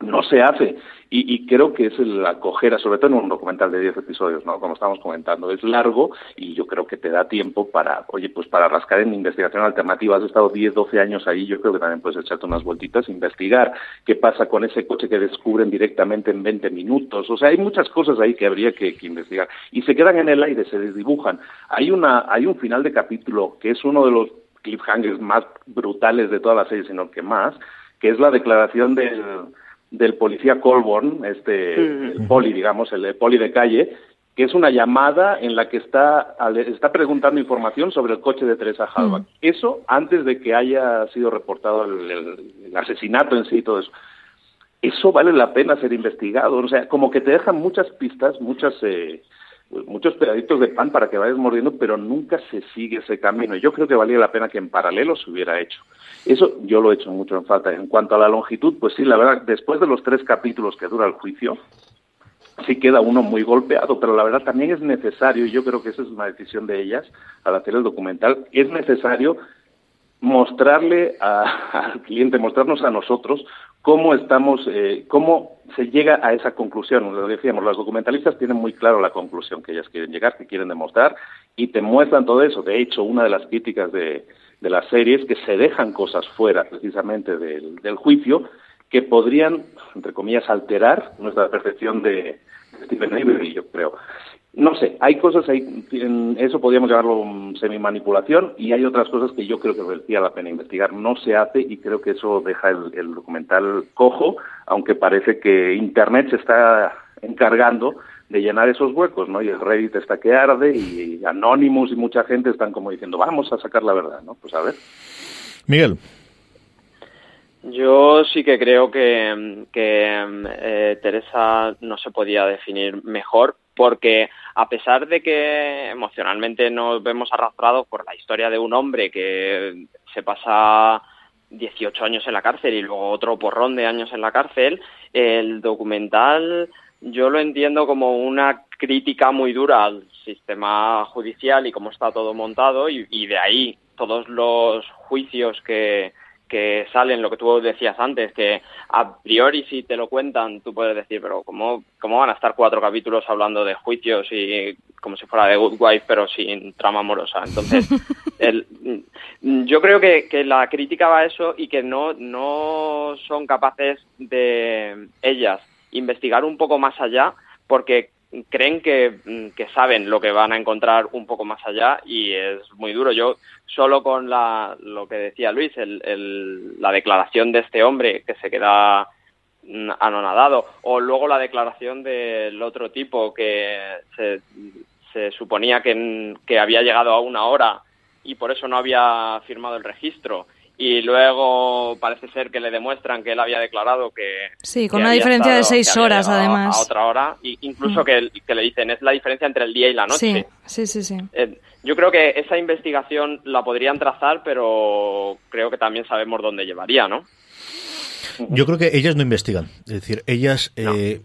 Mm. No se hace. Y, y, creo que es la cojera, sobre todo en un documental de 10 episodios, ¿no? Como estamos comentando, es largo y yo creo que te da tiempo para, oye, pues para rascar en investigación alternativa. Has estado 10, 12 años ahí, yo creo que también puedes echarte unas vueltitas, investigar qué pasa con ese coche que descubren directamente en 20 minutos. O sea, hay muchas cosas ahí que habría que, que investigar. Y se quedan en el aire, se desdibujan. Hay, una, hay un final de capítulo que es uno de los cliffhangers más brutales de toda la serie, sino que más, que es la declaración del del policía Colborn, este el poli, digamos, el poli de calle, que es una llamada en la que está, está preguntando información sobre el coche de Teresa Halbach. Eso antes de que haya sido reportado el, el, el, asesinato en sí y todo eso. Eso vale la pena ser investigado. O sea, como que te dejan muchas pistas, muchas, eh, muchos pedaditos de pan para que vayas mordiendo, pero nunca se sigue ese camino. Yo creo que valía la pena que en paralelo se hubiera hecho. Eso yo lo he hecho mucho en falta. En cuanto a la longitud, pues sí, la verdad, después de los tres capítulos que dura el juicio, sí queda uno muy golpeado, pero la verdad también es necesario, y yo creo que esa es una decisión de ellas al hacer el documental, es necesario mostrarle [laughs] al cliente, mostrarnos a nosotros cómo estamos, eh, cómo se llega a esa conclusión. Lo decíamos, los documentalistas tienen muy claro la conclusión que ellas quieren llegar, que quieren demostrar, y te muestran todo eso. De hecho, una de las críticas de, de la serie es que se dejan cosas fuera precisamente del, del juicio que podrían, entre comillas, alterar nuestra percepción de, Stephen Avery, yo creo. No sé, hay cosas ahí, en eso podríamos llamarlo semi-manipulación, y hay otras cosas que yo creo que merecía la pena investigar. No se hace y creo que eso deja el, el documental cojo, aunque parece que Internet se está encargando de llenar esos huecos, ¿no? Y el Reddit está que arde y Anonymous y mucha gente están como diciendo, vamos a sacar la verdad, ¿no? Pues a ver. Miguel. Yo sí que creo que, que eh, Teresa no se podía definir mejor porque a pesar de que emocionalmente nos vemos arrastrados por la historia de un hombre que se pasa 18 años en la cárcel y luego otro porrón de años en la cárcel, el documental yo lo entiendo como una crítica muy dura al sistema judicial y cómo está todo montado y, y de ahí todos los juicios que, que salen, lo que tú decías antes, que a priori si te lo cuentan, tú puedes decir, pero ¿cómo, cómo van a estar cuatro capítulos hablando de juicios y como si fuera de Good Wife, pero sin trama amorosa? Entonces, [laughs] el, yo creo que, que la crítica va a eso y que no, no son capaces de ellas investigar un poco más allá, porque creen que, que, saben lo que van a encontrar un poco más allá y es muy duro. Yo solo con la, lo que decía Luis, el, el, la declaración de este hombre que se queda anonadado o luego la declaración del otro tipo que se, se suponía que, que había llegado a una hora y por eso no había firmado el registro y luego parece ser que le demuestran que él había declarado que... Sí, con que una diferencia estado, de seis horas además. A otra hora, y incluso mm. que, que, le dicen, es la diferencia entre el día y la noche. Sí, sí, sí. sí. Eh, yo creo que esa investigación la podrían trazar, pero creo que también sabemos dónde llevaría, ¿no? Yo creo que ellas no investigan, es decir, ellas... No. Eh,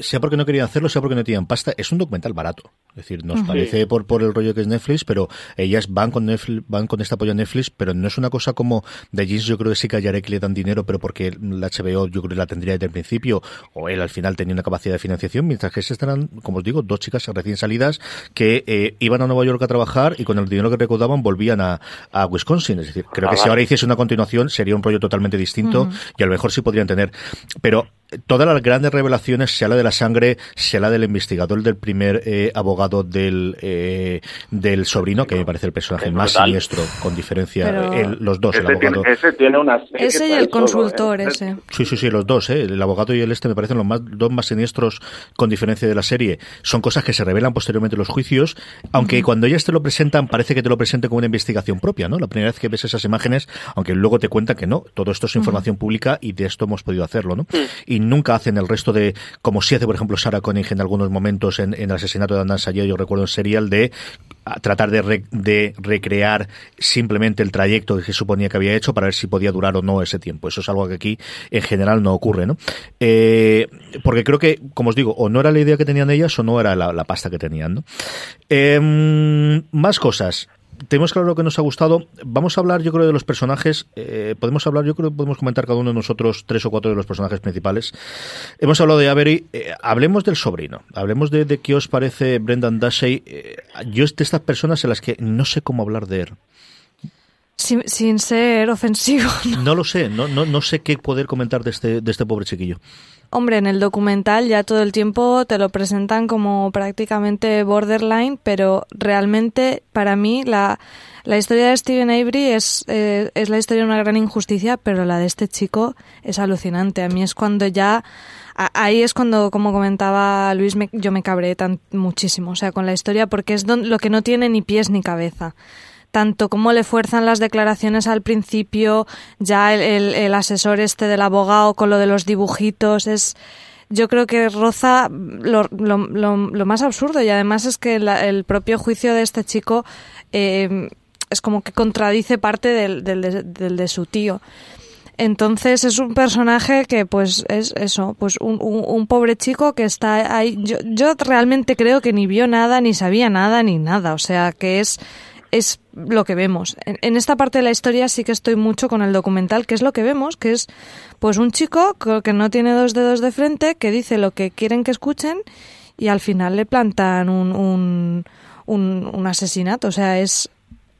sea porque no querían hacerlo, sea porque no tenían pasta, es un documental barato. Es decir, nos parece por, por el rollo que es Netflix, pero ellas van con Netflix, van con este apoyo a Netflix, pero no es una cosa como de Jeans, yo creo que sí que a Yarek le dan dinero, pero porque la HBO yo creo que la tendría desde el principio, o él al final tenía una capacidad de financiación, mientras que estas eran, como os digo, dos chicas recién salidas que eh, iban a Nueva York a trabajar y con el dinero que recaudaban volvían a, a Wisconsin. Es decir, creo que si ahora hiciese una continuación sería un rollo totalmente distinto y a lo mejor sí podrían tener. Pero todas las grandes revelaciones, sea la de la sangre, sea la del investigador del primer eh, abogado del, eh, del sobrino, que me parece el personaje más siniestro, con diferencia, los dos, ese el abogado. Tiene, ese tiene una Ese y el consultor, ese. Sí, sí, sí, los dos, ¿eh? el abogado y el este me parecen los más, dos más siniestros con diferencia de la serie. Son cosas que se revelan posteriormente en los juicios, aunque cuando ellas te lo presentan, parece que te lo presenten como una investigación propia, ¿no? La primera vez que ves esas imágenes, aunque luego te cuentan que no, todo esto es información pública y de esto hemos podido hacerlo, ¿no? Y nunca hacen el resto de, como si hace, por ejemplo, Sarah Koenig en algunos momentos en, el asesinato de Andan Sayer, yo recuerdo en serial, de tratar de, de, recrear simplemente el trayecto que suponía que había hecho para ver si podía durar o no ese tiempo. Eso es algo que aquí en general no ocurre, ¿no? Eh, porque creo que, como os digo, o no era la idea que tenían ellas o no era la, pasta que tenían, ¿no? Em, más cosas tenemos claro lo que nos ha gustado. Vamos a hablar, yo creo, de los personajes. Eh, podemos hablar, yo creo podemos comentar cada uno de nosotros tres o cuatro de los personajes principales. Hemos hablado de Avery. Eh, hablemos del sobrino. Hablemos de, qué os parece Brendan Dassey. Eh, yo es de estas personas en las que no sé cómo hablar de él. Sin, ser ofensivo. [laughs] ¿no? lo sé, no, no, no sé qué poder comentar de este, de este pobre chiquillo. Hombre, en el documental ya todo el tiempo te lo presentan como prácticamente borderline, pero realmente para mí la, la historia de Steven Avery es, eh, es la historia de una gran injusticia, pero la de este chico es alucinante. A mí es cuando ya ahí es cuando, como comentaba Luis, yo me cabré tan muchísimo, o sea, con la historia, porque es lo que no tiene ni pies ni cabeza tanto como le fuerzan las declaraciones al principio, ya el, el, asesor este del abogado con lo de los dibujitos, es yo creo que roza lo, lo, lo, más absurdo y además es que el propio juicio de este chico eh, es como que contradice parte del, del, del, de su tío. Entonces es un personaje que pues es eso, pues un, un, un, pobre chico que está ahí. Yo, yo realmente creo que ni vio nada, ni sabía nada, ni nada. O sea que es es lo que vemos. En, esta parte de la historia sí que estoy mucho con el documental, que es lo que vemos, que es pues un chico que no tiene dos dedos de frente, que dice lo que quieren que escuchen y al final le plantan un, un, un, asesinato. O sea, es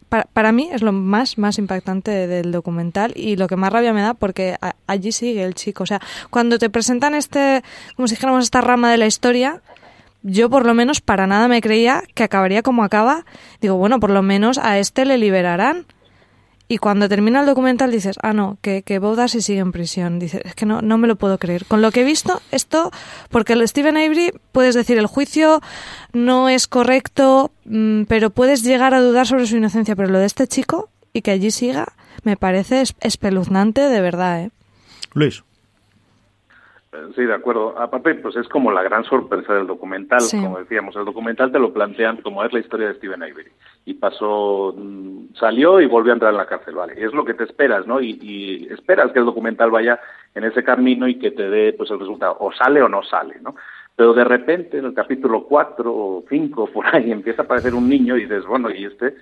para, para, mí es lo más, más impactante del documental y lo que más rabia me da porque allí sigue el chico. O sea, cuando te presentan este, como si dijéramos esta rama de la historia, yo por lo menos para nada me creía que acabaría como acaba. Digo, bueno, por lo menos a este le liberarán. Y cuando termina el documental dices, ah, no, que, que Darcy sigue en prisión. Dices, es que no, no me lo puedo creer. Con lo que he visto, esto, porque el Stephen Avery, puedes decir, el juicio no es correcto, mm, pero puedes llegar a dudar sobre su inocencia. Pero lo de este chico y que allí siga, me parece espeluznante de verdad, ¿eh? Luis. Sí, de acuerdo. Aparte, pues es como la gran sorpresa del documental, como decíamos. El documental te lo plantean como es la historia de Steven Avery. Y pasó, mm, salió y volvió a entrar en la cárcel, ¿vale? es lo que te esperas, ¿no? Y, y, esperas que el documental vaya en ese camino y que te dé, pues, el resultado. O sale o no sale, ¿no? Pero de repente, en el capítulo 4 o 5, por ahí, empieza a aparecer un niño y dices, bueno, ¿y este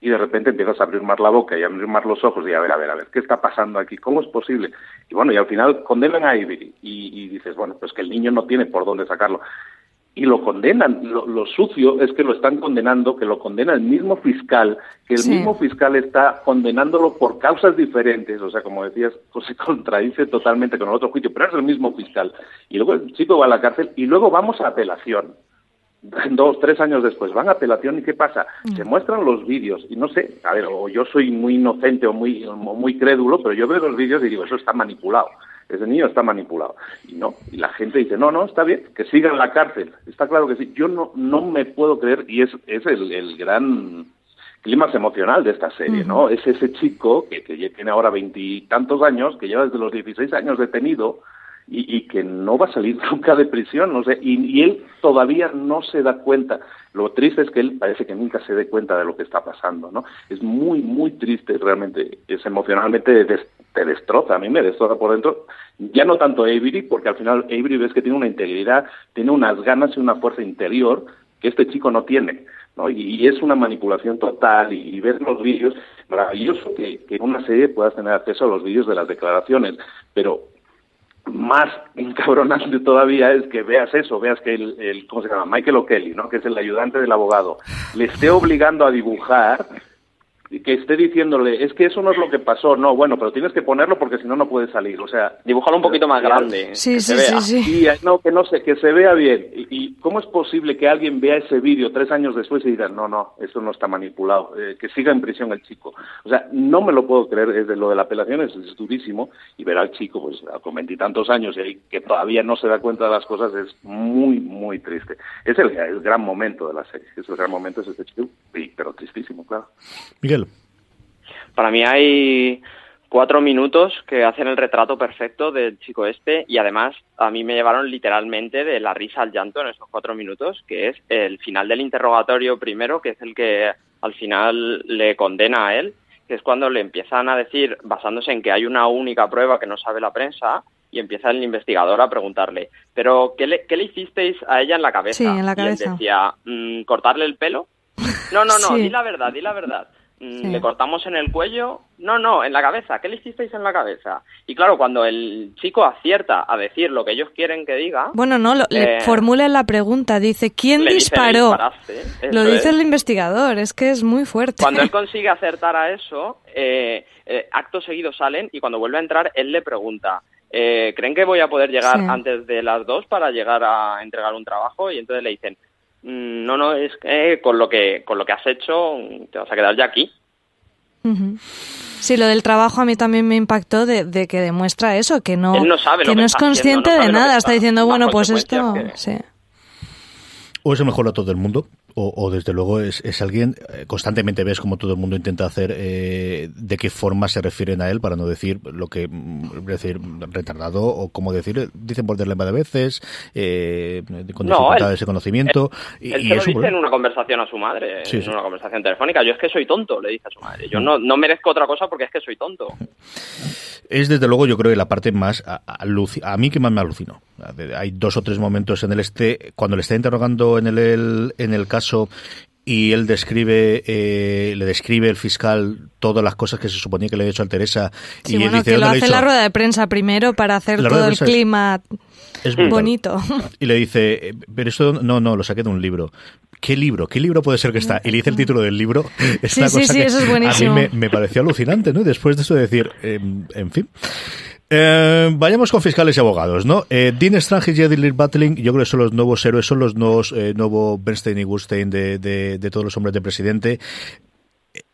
y de repente empiezas a abrir más la boca y a abrir más los ojos y a ver, a ver, a ver, ¿qué está pasando aquí? ¿Cómo es posible? Y bueno, y al final condenan a Ivy y, dices, bueno, pues que el niño no tiene por dónde sacarlo. Y lo condenan, lo, sucio es que lo están condenando, que lo condena el mismo fiscal, que el mismo fiscal está condenándolo por causas diferentes, o sea, como decías, pues se [laughs] contradice totalmente con el otro juicio, pero es el mismo fiscal. Y luego el chico va a la cárcel y luego vamos a apelación [laughs] dos, tres años después, van a apelación y ¿qué pasa? Mm. Se muestran los vídeos y no sé, a ver, o yo soy muy inocente o muy, muy crédulo, pero yo veo los vídeos y digo, eso está manipulado, ese niño está manipulado. Y no, y la gente dice, no, no, está bien, que siga en la cárcel. Está claro que sí. Yo no, no me puedo creer, y es, es el, el gran clima emocional de esta serie, ¿no? Es ese chico que, que tiene ahora veintitantos años, que lleva desde los 16 años detenido, y, que no va a salir [laughs] nunca de prisión, no sé, y, él todavía no se da cuenta. Lo triste es que él parece que nunca se dé cuenta de lo que está pasando, ¿no? Es muy, muy triste realmente, es emocionalmente te destroza, a mí me destroza por dentro. Ya no tanto Avery, porque al final Avery ves que tiene una integridad, tiene unas ganas y una fuerza interior que este chico no tiene. ¿no? Y, es una manipulación total y, ver los vídeos, maravilloso que, que en una serie puedas tener acceso a los vídeos de las declaraciones, pero más encabronante todavía es que veas eso, veas que el, el ¿cómo se llama? Michael O'Kelly, ¿no? que es el ayudante del abogado, le esté obligando a dibujar que esté diciéndole, es que eso no es lo que pasó, no, bueno, pero tienes que ponerlo porque si no, no puede salir, o sea... Dibujarlo un poquito más grande, sí, que sí, se vea. sí, sí, no, que no sé, que se vea bien. Y, cómo es posible que alguien vea ese vídeo tres años después y diga, no, no, eso no está manipulado, eh, que siga en prisión el chico? O sea, no me lo puedo creer, es de lo de la apelación es, durísimo, y ver al chico, pues, con veintitantos años y que todavía no se da cuenta de las cosas es muy, muy triste. Es el, el gran momento de la serie, es el gran momento es este chico, pero tristísimo, claro. Miguel. Para mí hay cuatro minutos que hacen el retrato perfecto del chico este y además a mí me llevaron literalmente de la risa al llanto en esos cuatro minutos, que es el final del interrogatorio primero, que es el que al final le condena a él, que es cuando le empiezan a decir, basándose en que hay una única prueba que no sabe la prensa, y empieza el investigador a preguntarle, pero ¿qué le, qué le hicisteis a ella en la cabeza? Sí, en la Y él cabeza. decía, "Mm, ¿cortarle el pelo? No, no, no, [laughs] Sí. di la verdad, di la verdad. Mm, Sí. ¿Le cortamos en el cuello? No, no, en la cabeza. ¿Qué le hicisteis en la cabeza? Y claro, cuando el chico acierta a decir lo que ellos quieren que diga, Bueno, no, lo, le Eh, formula la pregunta, dice, ¿quién le dice, "Le disparó? disparaste". Lo dice es. el investigador, es que es muy fuerte. Cuando él [laughs] consigue acertar a eso, eh, eh, acto seguido salen y cuando vuelve a entrar, él le pregunta, eh, ¿creen que voy a poder llegar Sí. antes de las dos para llegar a entregar un trabajo? Y entonces le dicen, "Mm, no, no, es que con lo que, con lo que has hecho mm, te vas a quedar ya aquí. Sí, lo del trabajo a mí también me impactó de, de que demuestra eso, que no, no sabe lo que que no es haciendo, consciente no de que nada, está- está diciendo, bueno, pues esto... consecuencias Sí. O es el mejor dato del mundo, o, o desde luego es, es alguien, eh, constantemente ves como todo el mundo intenta hacer eh, de qué forma se refieren a él, para no decir lo que, mm, decir retardado, o como decir, eh, dicen borderline de veces, eh, con No, dificultades él- de conocimiento, y, Él y se lo dice en una conversación a su madre, Sí, en sí. una conversación telefónica. Yo es que soy tonto, le dice a su madre. Yo no, no merezco otra cosa porque es que soy tonto. Es desde luego, yo creo que la parte más a, aluci- a mí que más me alucinó. Hay dos o tres momentos en el este, cuando le está interrogando en el, el- en el caso y él describe, eh, le describe el fiscal todas las cosas que se suponía que le había hecho a Teresa Sí, y él bueno, dice, que lo "¿Dónde le hace he la hecho?". rueda de prensa primero para hacer todo el es- clima Es bonito. Y le dice, pero esto no, no, lo saqué de un libro. ¿Qué libro? ¿Qué libro puede ser que está? Y le dice el título del libro. Es Sí, [laughs] sí, sí, que eso es buenísimo. A mí me, me pareció alucinante, ¿no? Después de eso de decir, eh, en fin. Eh, vayamos con fiscales y abogados, ¿no? Eh, Dean Strange y Jedi Battling, yo creo que son los nuevos héroes, son los nuevos, eh, nuevo Bernstein y Gustein de, de, de todos los hombres de presidente.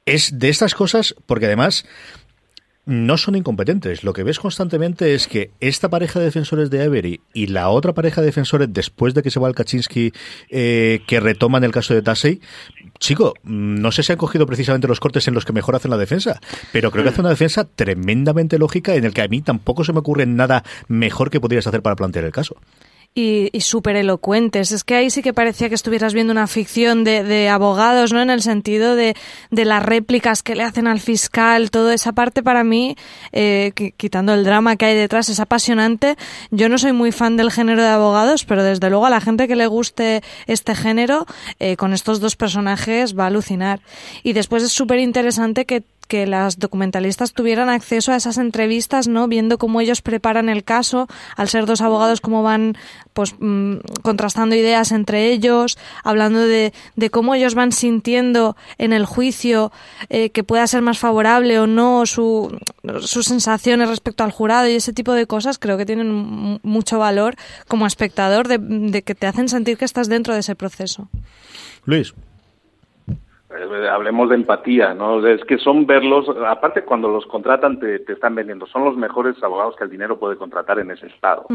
Es de estas cosas, porque además no son incompetentes. Lo que ves constantemente es que esta pareja de defensores de Avery y la otra pareja de defensores, después de que se va el Kaczynski, eh, que retoman el caso de Tasey, chico, mm, no sé si han cogido precisamente los cortes en los que mejor hacen la defensa, pero creo que hace una defensa tremendamente lógica en el que a mí tampoco se me ocurre nada mejor que podrías hacer para plantear el caso. Y, y súper elocuentes. Es que ahí sí que parecía que estuvieras viendo una ficción de, de abogados, ¿no? En el sentido de, de las réplicas que le hacen al fiscal, toda esa parte para mí, eh, qui- quitando el drama que hay detrás, es apasionante. Yo no soy muy fan del género de abogados, pero desde luego a la gente que le guste este género, eh, con estos dos personajes va a alucinar. Y después es súper interesante que que las documentalistas tuvieran acceso a esas entrevistas, ¿no? Viendo cómo ellos preparan el caso, al ser dos abogados, cómo van, pues, mm, contrastando ideas entre ellos, hablando de, de cómo ellos van sintiendo en el juicio eh, que pueda ser más favorable o no su, sus sensaciones respecto al jurado y ese tipo de cosas, creo que tienen mucho valor como espectador de, de que te hacen sentir que estás dentro de ese proceso. Luis. Eh, hablemos de empatía, ¿no? Es que son verlos, aparte cuando los contratan te, te están vendiendo, son los mejores abogados que el dinero puede contratar en ese estado.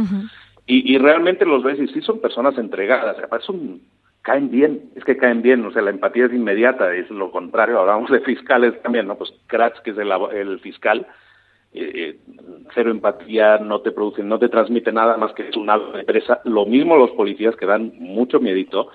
Y, y realmente los ves y sí son personas entregadas, además son, caen bien, es que caen bien, o sea, la empatía es inmediata, es lo contrario, hablamos de fiscales también, ¿no? Pues Kratz, que es el, el fiscal, eh, eh, cero empatía, no te produce, no te transmite nada más que es una empresa, lo mismo los policías que dan mucho miedito,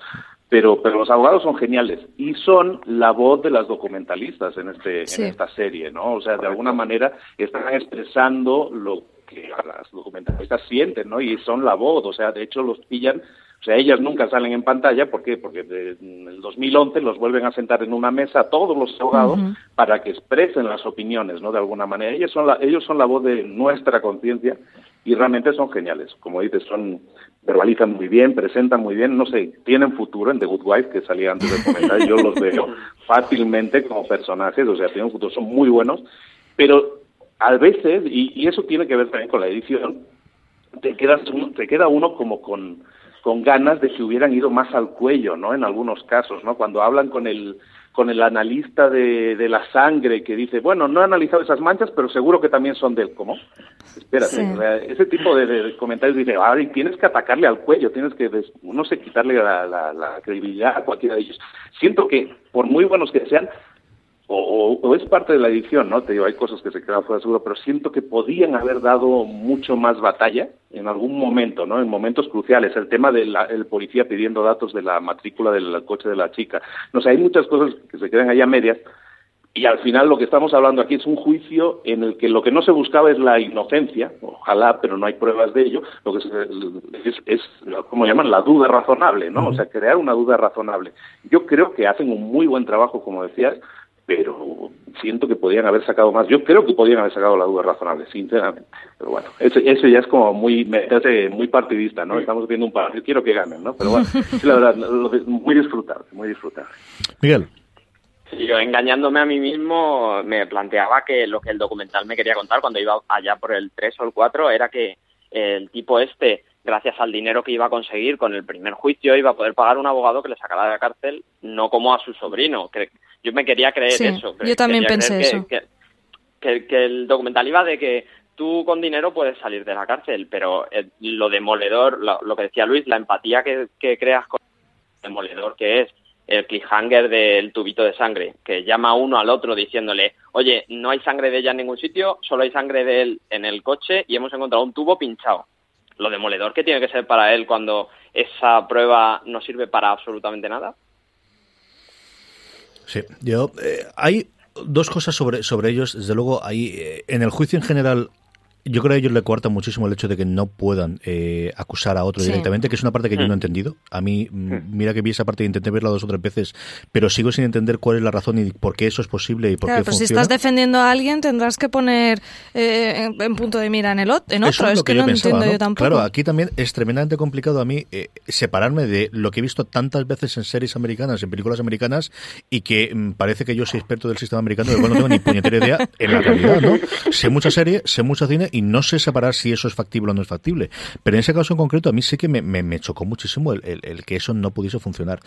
pero, pero los abogados son geniales y son la voz de las documentalistas en, este, en esta serie, ¿no? O sea, de alguna manera están expresando lo que las documentalistas sienten, ¿no? Y son la voz, o sea, de hecho los pillan o sea, ellas nunca salen en pantalla, ¿por qué? Porque en el 2011 los vuelven a sentar en una mesa todos los abogados para que expresen las opiniones, ¿no? De alguna manera. Ellos son la, ellos son la voz de nuestra conciencia y realmente son geniales. Como dices, son verbalizan muy bien, presentan muy bien, no sé, tienen futuro en The Good Wife, que salía antes de comentar, yo los veo [laughs] fácilmente como personajes, o sea, tienen futuro, son muy buenos, pero a veces, y, y eso tiene que ver también con la edición, te, quedas, te queda uno como con con ganas de que hubieran ido más al cuello, ¿no? En algunos casos, ¿no? Cuando hablan con el con el analista de, de la sangre que dice, bueno, no he analizado esas manchas, pero seguro que también son del ¿cómo? Espérate, ese tipo de, comentarios dice, ah, tienes que atacarle al cuello, tienes que, no sé, quitarle la, la, la credibilidad a cualquiera de ellos. Siento que, por muy buenos que sean, o, es parte de la edición, ¿no? Te digo, hay cosas que se quedan fuera seguro, pero siento que podían haber dado mucho más batalla en algún momento, ¿no? En momentos cruciales. El tema del policía pidiendo datos de la matrícula del coche de la chica. No sé, hay muchas cosas que se quedan ahí a medias. Y al final lo que estamos hablando aquí es un juicio en el que lo que no se buscaba es la inocencia, ojalá, pero no hay pruebas de ello, lo que es, es, como llaman, la duda razonable, ¿no? O sea, crear una duda razonable. Yo creo que hacen un muy buen trabajo, como decías, pero siento que podían haber sacado más. Yo creo que podían haber sacado la duda razonable, sinceramente. Pero bueno, eso, eso ya es como muy, muy partidista, ¿no? Estamos viendo un partido, quiero que ganen, ¿no? Pero bueno, [laughs] la verdad, muy disfrutable, muy disfrutable. Miguel. yo engañándome a mí mismo me planteaba que lo que el documental me quería contar cuando iba allá por el 3 o el 4 era que el tipo este gracias al dinero que iba a conseguir con el primer juicio, iba a poder pagar un abogado que le sacara de la cárcel, no como a su sobrino. Yo me quería creer eso. Yo también pensé eso. Que, el documental iba de que tú con dinero puedes salir de la cárcel, pero lo demoledor, lo, que decía Luis, la empatía que, creas con el demoledor que es el cliffhanger del tubito de sangre, que llama uno al otro diciéndole, oye, no hay sangre de ella en ningún sitio, solo hay sangre de él en el coche y hemos encontrado un tubo pinchado lo demoledor que tiene que ser para él cuando esa prueba no sirve para absolutamente nada. Sí, yo eh, hay dos cosas sobre sobre ellos. Desde luego, ahí eh, en el juicio en general yo creo que a ellos le cuarta muchísimo el hecho de que no puedan eh, acusar a otro directamente, que es una parte que yo no he mm. entendido. A mí, mm, mm. mira que vi esa parte y intenté verla dos o tres veces, pero sigo sin entender cuál es la razón y por qué eso es posible y por claro, qué pero si estás defendiendo a alguien tendrás que poner eh, en, punto de mira en el en otro. es, que, no entiendo yo tampoco. Claro, aquí también es tremendamente complicado a mí eh, separarme de lo que he visto tantas veces en series americanas, en películas americanas, y que parece que yo soy experto del sistema americano, del cual no tengo ni puñetera idea en la realidad, ¿no? Sé mucha serie, sé mucha cine y no sé separar si eso es factible o no es factible. Pero en ese caso en concreto, a mí sí que me, me, chocó muchísimo el, el, que eso no pudiese funcionar.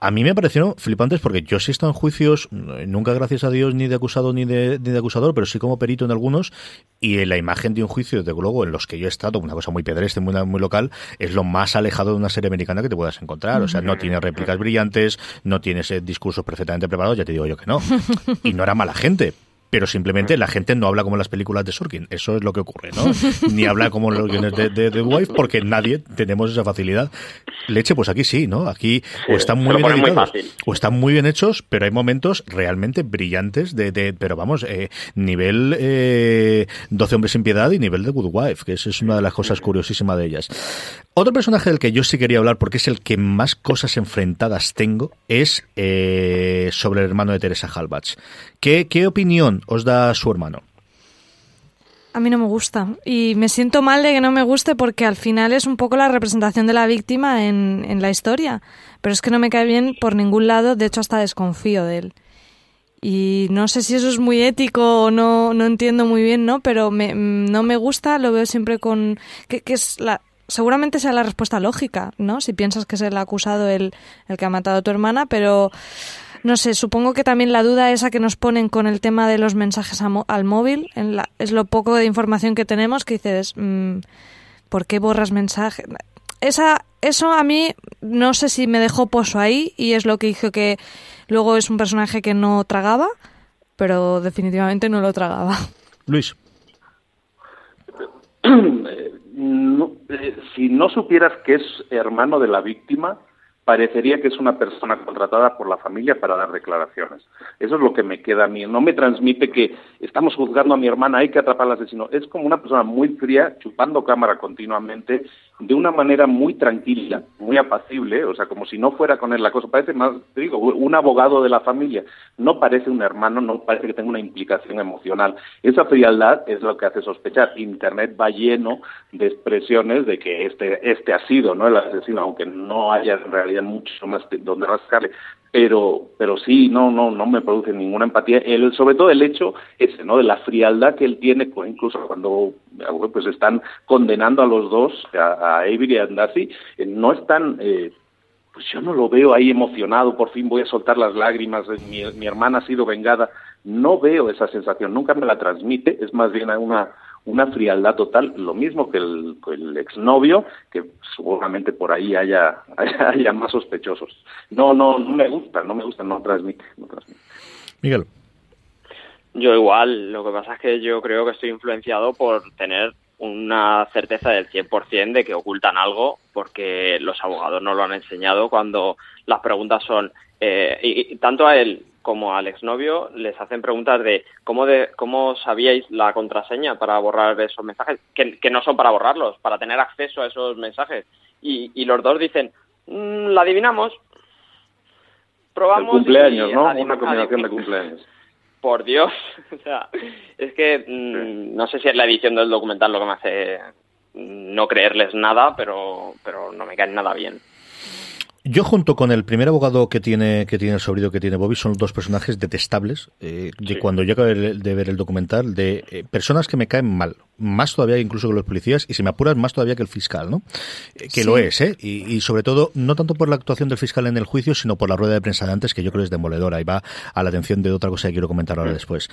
A mí me parecieron flipantes porque yo sí he estado en juicios, nunca gracias a Dios ni de acusado ni de, ni de acusador, pero sí como perito en algunos, y en la imagen de un juicio, de luego, en los que yo he estado, una cosa muy pedestre, muy, muy local, es lo más alejado de una serie americana que te puedas encontrar. O sea, no tiene réplicas brillantes, no tienes discursos perfectamente preparados, ya te digo yo que no. Y no era mala gente, pero simplemente la gente no habla como en las películas de Sorkin. Eso es lo que ocurre, ¿no? [laughs] Ni habla como en los guiones de, de, Wife porque nadie tenemos esa facilidad. Leche, pues aquí sí, ¿no? Aquí o están muy bien editados, o están muy bien hechos, pero hay momentos realmente brillantes de, de pero vamos, eh, nivel eh, 12 hombres sin piedad y nivel de Good Wife, que esa es una de las cosas curiosísimas de ellas. Otro personaje del que yo sí quería hablar, porque es el que más cosas enfrentadas tengo, es eh, sobre el hermano de Teresa Halbach. ¿Qué, ¿Qué opinión os da su hermano? A mí no me gusta. Y me siento mal de que no me guste porque al final es un poco la representación de la víctima en, en la historia. Pero es que no me cae bien por ningún lado, de hecho hasta desconfío de él. Y no sé si eso es muy ético o no, no entiendo muy bien, ¿no? Pero me, no me gusta, lo veo siempre con... que, que es la, seguramente sea la respuesta lógica, ¿no? Si piensas que es el acusado el, el que ha matado a tu hermana, pero no sé, supongo que también la duda esa que nos ponen con el tema de los mensajes al móvil, en la, es lo poco de información que tenemos que dices, mm, ¿por qué borras mensajes? Esa, eso a mí no sé si me dejó pozo ahí y es lo que hizo que luego es un personaje que no tragaba, pero definitivamente no lo tragaba. Luis. no, eh, si no supieras que es hermano de la víctima, parecería que es una persona contratada por la familia para dar declaraciones. Eso es lo que me queda a mí. No me transmite que estamos juzgando a mi hermana, hay que atrapar al asesino. Es como una persona muy fría, chupando cámara continuamente, de una manera muy tranquila, muy apacible, o sea, como si no fuera con él la cosa. Parece más, te digo, un abogado de la familia. No parece un hermano, no parece que tenga una implicación emocional. Esa frialdad es lo que hace sospechar. Internet va lleno de expresiones de que este, este ha sido ¿no? el asesino, aunque no haya en realidad mucho más donde rascarle pero pero sí no no no me produce ninguna empatía. El, sobre todo el hecho ese no de la frialdad que él tiene incluso cuando pues están condenando a los dos a, a Avery y a Andasi eh, no están eh, pues yo no lo veo ahí emocionado por fin voy a soltar las lágrimas mi, mi hermana ha sido vengada. No veo esa sensación nunca me la transmite es más bien una una frialdad total, lo mismo que el, el exnovio, que seguramente por ahí haya, [laughs] haya, más sospechosos. No, no, no me gusta, no me gusta, no transmite, no transmite. Miguel. Yo igual, lo que pasa es que yo creo que estoy influenciado por tener una certeza del 100% de que ocultan algo porque los abogados no lo han enseñado cuando las preguntas son, eh, y, tanto a él como al exnovio les hacen preguntas de cómo, de, cómo sabíais la contraseña para borrar esos mensajes, que, no son para borrarlos, para tener acceso a esos mensajes. Y, los dos dicen, mm, la adivinamos, probamos. El cumpleaños, ¿no? Una combinación de [laughs] cumpleaños. Por Dios, [laughs] o sea, es que mm, no sé si es la edición del documental lo que me hace no creerles nada, pero, pero no me caen nada bien. Yo junto con el primer abogado que tiene que tiene el sobrino que tiene Bobby son dos personajes detestables eh, de cuando yo acabé de ver el documental de eh, personas que me caen mal más todavía incluso que los policías y si me apuras más todavía que el fiscal no eh, que lo es eh y, y, sobre todo no tanto por la actuación del fiscal en el juicio sino por la rueda de prensa de antes que yo creo es demoledora y va a la atención de otra cosa que quiero comentar ahora después.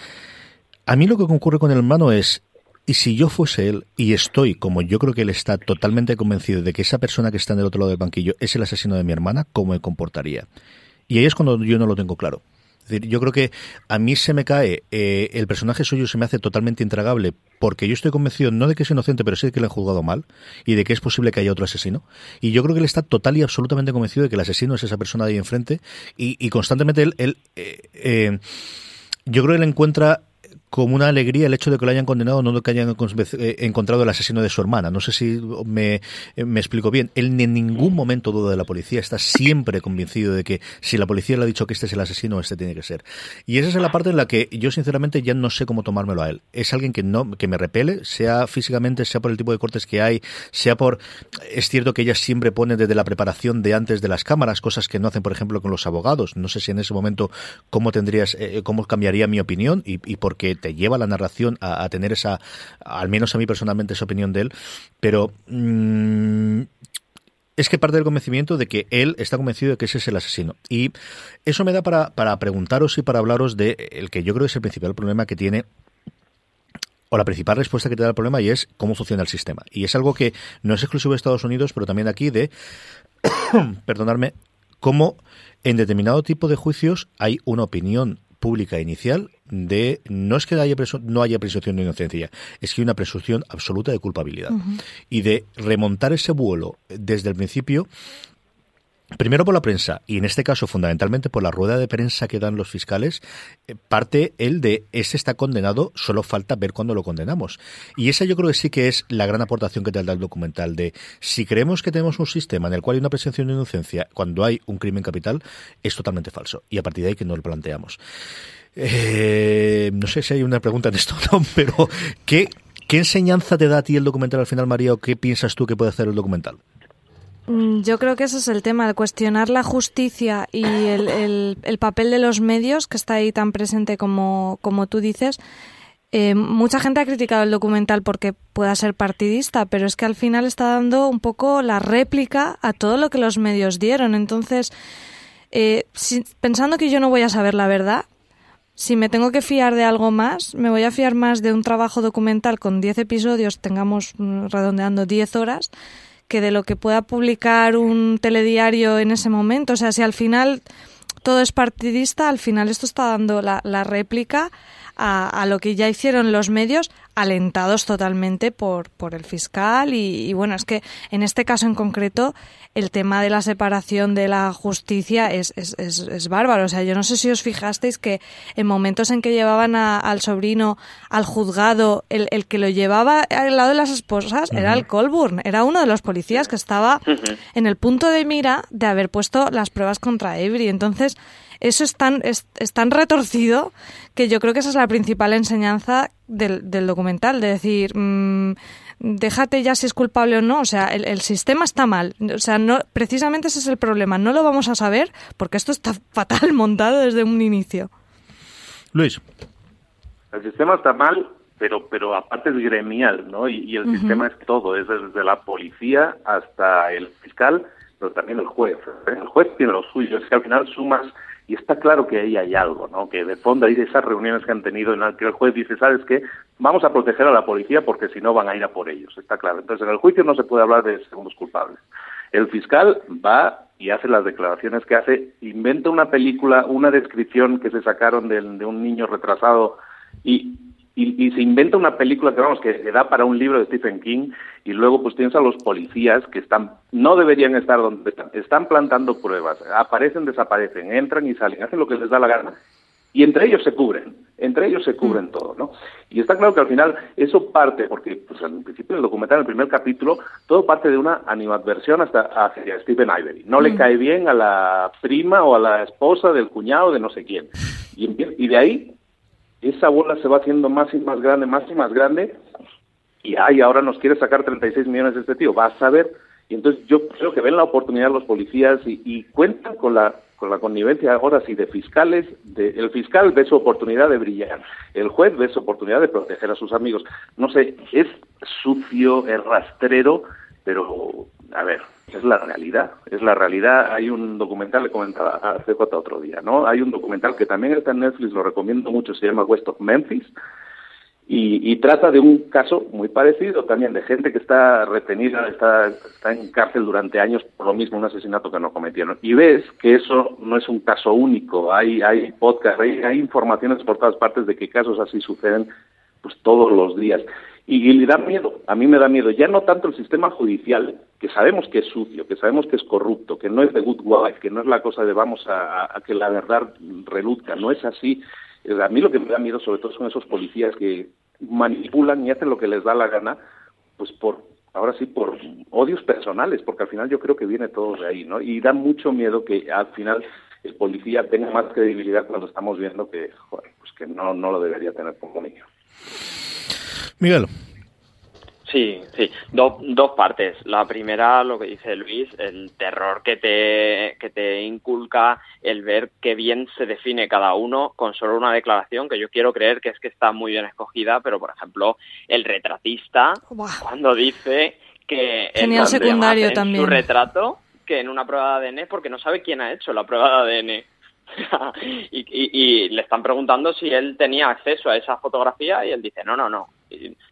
A mí lo que ocurre con el hermano es y si yo fuese él, y estoy, como yo creo que él está totalmente convencido de que esa persona que está en el otro lado del banquillo es el asesino de mi hermana, ¿cómo me comportaría? Y ahí es cuando yo no lo tengo claro. Es decir, yo creo que a mí se me cae, eh, el personaje suyo se me hace totalmente intragable porque yo estoy convencido no de que es inocente, pero sí de que le han juzgado mal y de que es posible que haya otro asesino. Y yo creo que él está total y absolutamente convencido de que el asesino es esa persona de ahí enfrente y, y constantemente él, él eh, eh, yo creo que él encuentra como una alegría el hecho de que lo hayan condenado, no que hayan eh, encontrado el asesino de su hermana. No sé si me, me explico bien. Él en ningún momento duda de la policía, está siempre convencido de que si la policía le ha dicho que este es el asesino, este tiene que ser. Y esa es la parte en la que yo sinceramente ya no sé cómo tomármelo a él. Es alguien que no que me repele, sea físicamente, sea por el tipo de cortes que hay, sea por es cierto que ella siempre pone desde la preparación de antes de las cámaras cosas que no hacen, por ejemplo, con los abogados. No sé si en ese momento cómo tendrías eh, cómo cambiaría mi opinión y, y porque te lleva la narración a, tener esa, al menos a mí personalmente, esa opinión de él, pero mm, es que parte del convencimiento de que él está convencido de que ese es el asesino. Y eso me da para, para preguntaros y para hablaros de el que yo creo es el principal problema que tiene o la principal respuesta que te da el problema y es cómo funciona el sistema. Y es algo que no es exclusivo de Estados Unidos, pero también aquí de, [coughs] perdonarme, cómo en determinado tipo de juicios hay una opinión pública inicial de no es que haya no haya presunción de inocencia, es que hay una presunción absoluta de culpabilidad. Y de remontar ese vuelo desde el principio Primero por la prensa, y en este caso fundamentalmente por la rueda de prensa que dan los fiscales, eh, parte el de ese está condenado, solo falta ver cuándo lo condenamos. Y esa yo creo que sí que es la gran aportación que te da el documental, de si creemos que tenemos un sistema en el cual hay una presunción de inocencia cuando hay un crimen capital, es totalmente falso. Y a partir de ahí que no lo planteamos. Eh, no sé si hay una pregunta en esto, [laughs] pero ¿qué, ¿qué enseñanza te da a ti el documental al final, María, o qué piensas tú que puede hacer el documental? Mm, yo creo que ese es el tema, de cuestionar la justicia y el, el, papel de los medios, que está ahí tan presente como, como tú dices. Eh, mucha gente ha criticado el documental porque pueda ser partidista, pero es que al final está dando un poco la réplica a todo lo que los medios dieron. Entonces, eh, pensando que yo no voy a saber la verdad, si me tengo que fiar de algo más, me voy a fiar más de un trabajo documental con 10 episodios, tengamos mm, redondeando 10 horas, que de lo que pueda publicar un telediario en ese momento. O sea, si al final todo es partidista, al final esto está dando la, la réplica a, lo que ya hicieron los medios, alentados totalmente por, por el fiscal. Y, bueno, es que en este caso en concreto, el tema de la separación de la justicia es, es, es, bárbaro. O sea, yo no sé si os fijasteis que en momentos en que llevaban al sobrino al juzgado, el, el, que lo llevaba al lado de las esposas era el Colburn, era uno de los policías que estaba en el punto de mira de haber puesto las pruebas contra Avery. Entonces, eso es tan, es, tan retorcido que yo creo que esa es la principal enseñanza del, del documental, de decir, mmm, déjate ya si es culpable o no, o sea, el, el, sistema está mal, o sea, no, precisamente ese es el problema, no lo vamos a saber porque esto está fatal montado desde un inicio. Luis. El sistema está mal, pero pero aparte es gremial, ¿no? Y, el sistema es todo, es desde la policía hasta el fiscal, pero también el juez. ¿eh? El juez tiene lo suyo, es que al final sumas y está claro que ahí hay algo, ¿no? Que de fondo hay esas reuniones que han tenido en las que el juez dice, ¿sabes qué? Vamos a proteger a la policía porque si no van a ir a por ellos, está claro. Entonces en el juicio no se puede hablar de segundos culpables. El fiscal va y hace las declaraciones que hace, inventa una película, una descripción que se sacaron de, de un niño retrasado y y, se inventa una película que vamos que da para un libro de Stephen King y luego pues tienes a los policías que están no deberían estar donde están, están plantando pruebas, aparecen, desaparecen, entran y salen, hacen lo que les da la gana y entre ellos se cubren, entre ellos se cubren mm. todo, ¿no? Y está claro que al final eso parte, porque pues al principio del documental, en el primer capítulo, todo parte de una animadversión hasta hacia Stephen Ivory. No le mm. cae bien a la prima o a la esposa del cuñado de no sé quién. Y, y de ahí esa bola se va haciendo más y más grande, más y más grande, y ay, ahora nos quiere sacar 36 millones de este tío, vas a ver. Y entonces yo creo que ven la oportunidad los policías y, cuentan con la con la connivencia ahora sí de fiscales, de, el fiscal ve su oportunidad de brillar, el juez ve su oportunidad de proteger a sus amigos. No sé, es sucio, es rastrero, pero a ver, es la realidad, es la realidad. Hay un documental, le comentaba a CJ otro día, ¿no? Hay un documental que también está en Netflix, lo recomiendo mucho, se llama West of Memphis, y, trata de un caso muy parecido también, de gente que está retenida, está, está en cárcel durante años por lo mismo, un asesinato que no cometieron. Y ves que eso no es un caso único, hay, hay podcast, hay, hay informaciones por todas partes de que casos así suceden pues todos los días. Y, le da miedo, a mí me da miedo, ya no tanto el sistema judicial, que sabemos que es sucio, que sabemos que es corrupto, que no es de good wife, que no es la cosa de vamos a, que la verdad reluzca, no es así. Eh, a mí lo que me da miedo sobre todo son esos policías que manipulan y hacen lo que les da la gana, pues por, ahora sí, por odios personales, porque al final yo creo que viene todo de ahí, ¿no? Y da mucho miedo que al final el policía tenga más credibilidad cuando estamos viendo que, joder, pues que no, no lo debería tener como niño. Miguel. Sí, sí, dos partes. La primera, lo que dice Luis, el terror que te, que te inculca el ver qué bien se define cada uno con solo una declaración, que yo quiero creer que es que está muy bien escogida, pero por ejemplo, el retratista, cuando dice que Genial secundario también. su retrato, que en una prueba de ADN, porque no sabe quién ha hecho la prueba de ADN. [laughs] y, y, le están preguntando si él tenía acceso a esa fotografía y él dice, no, no, no.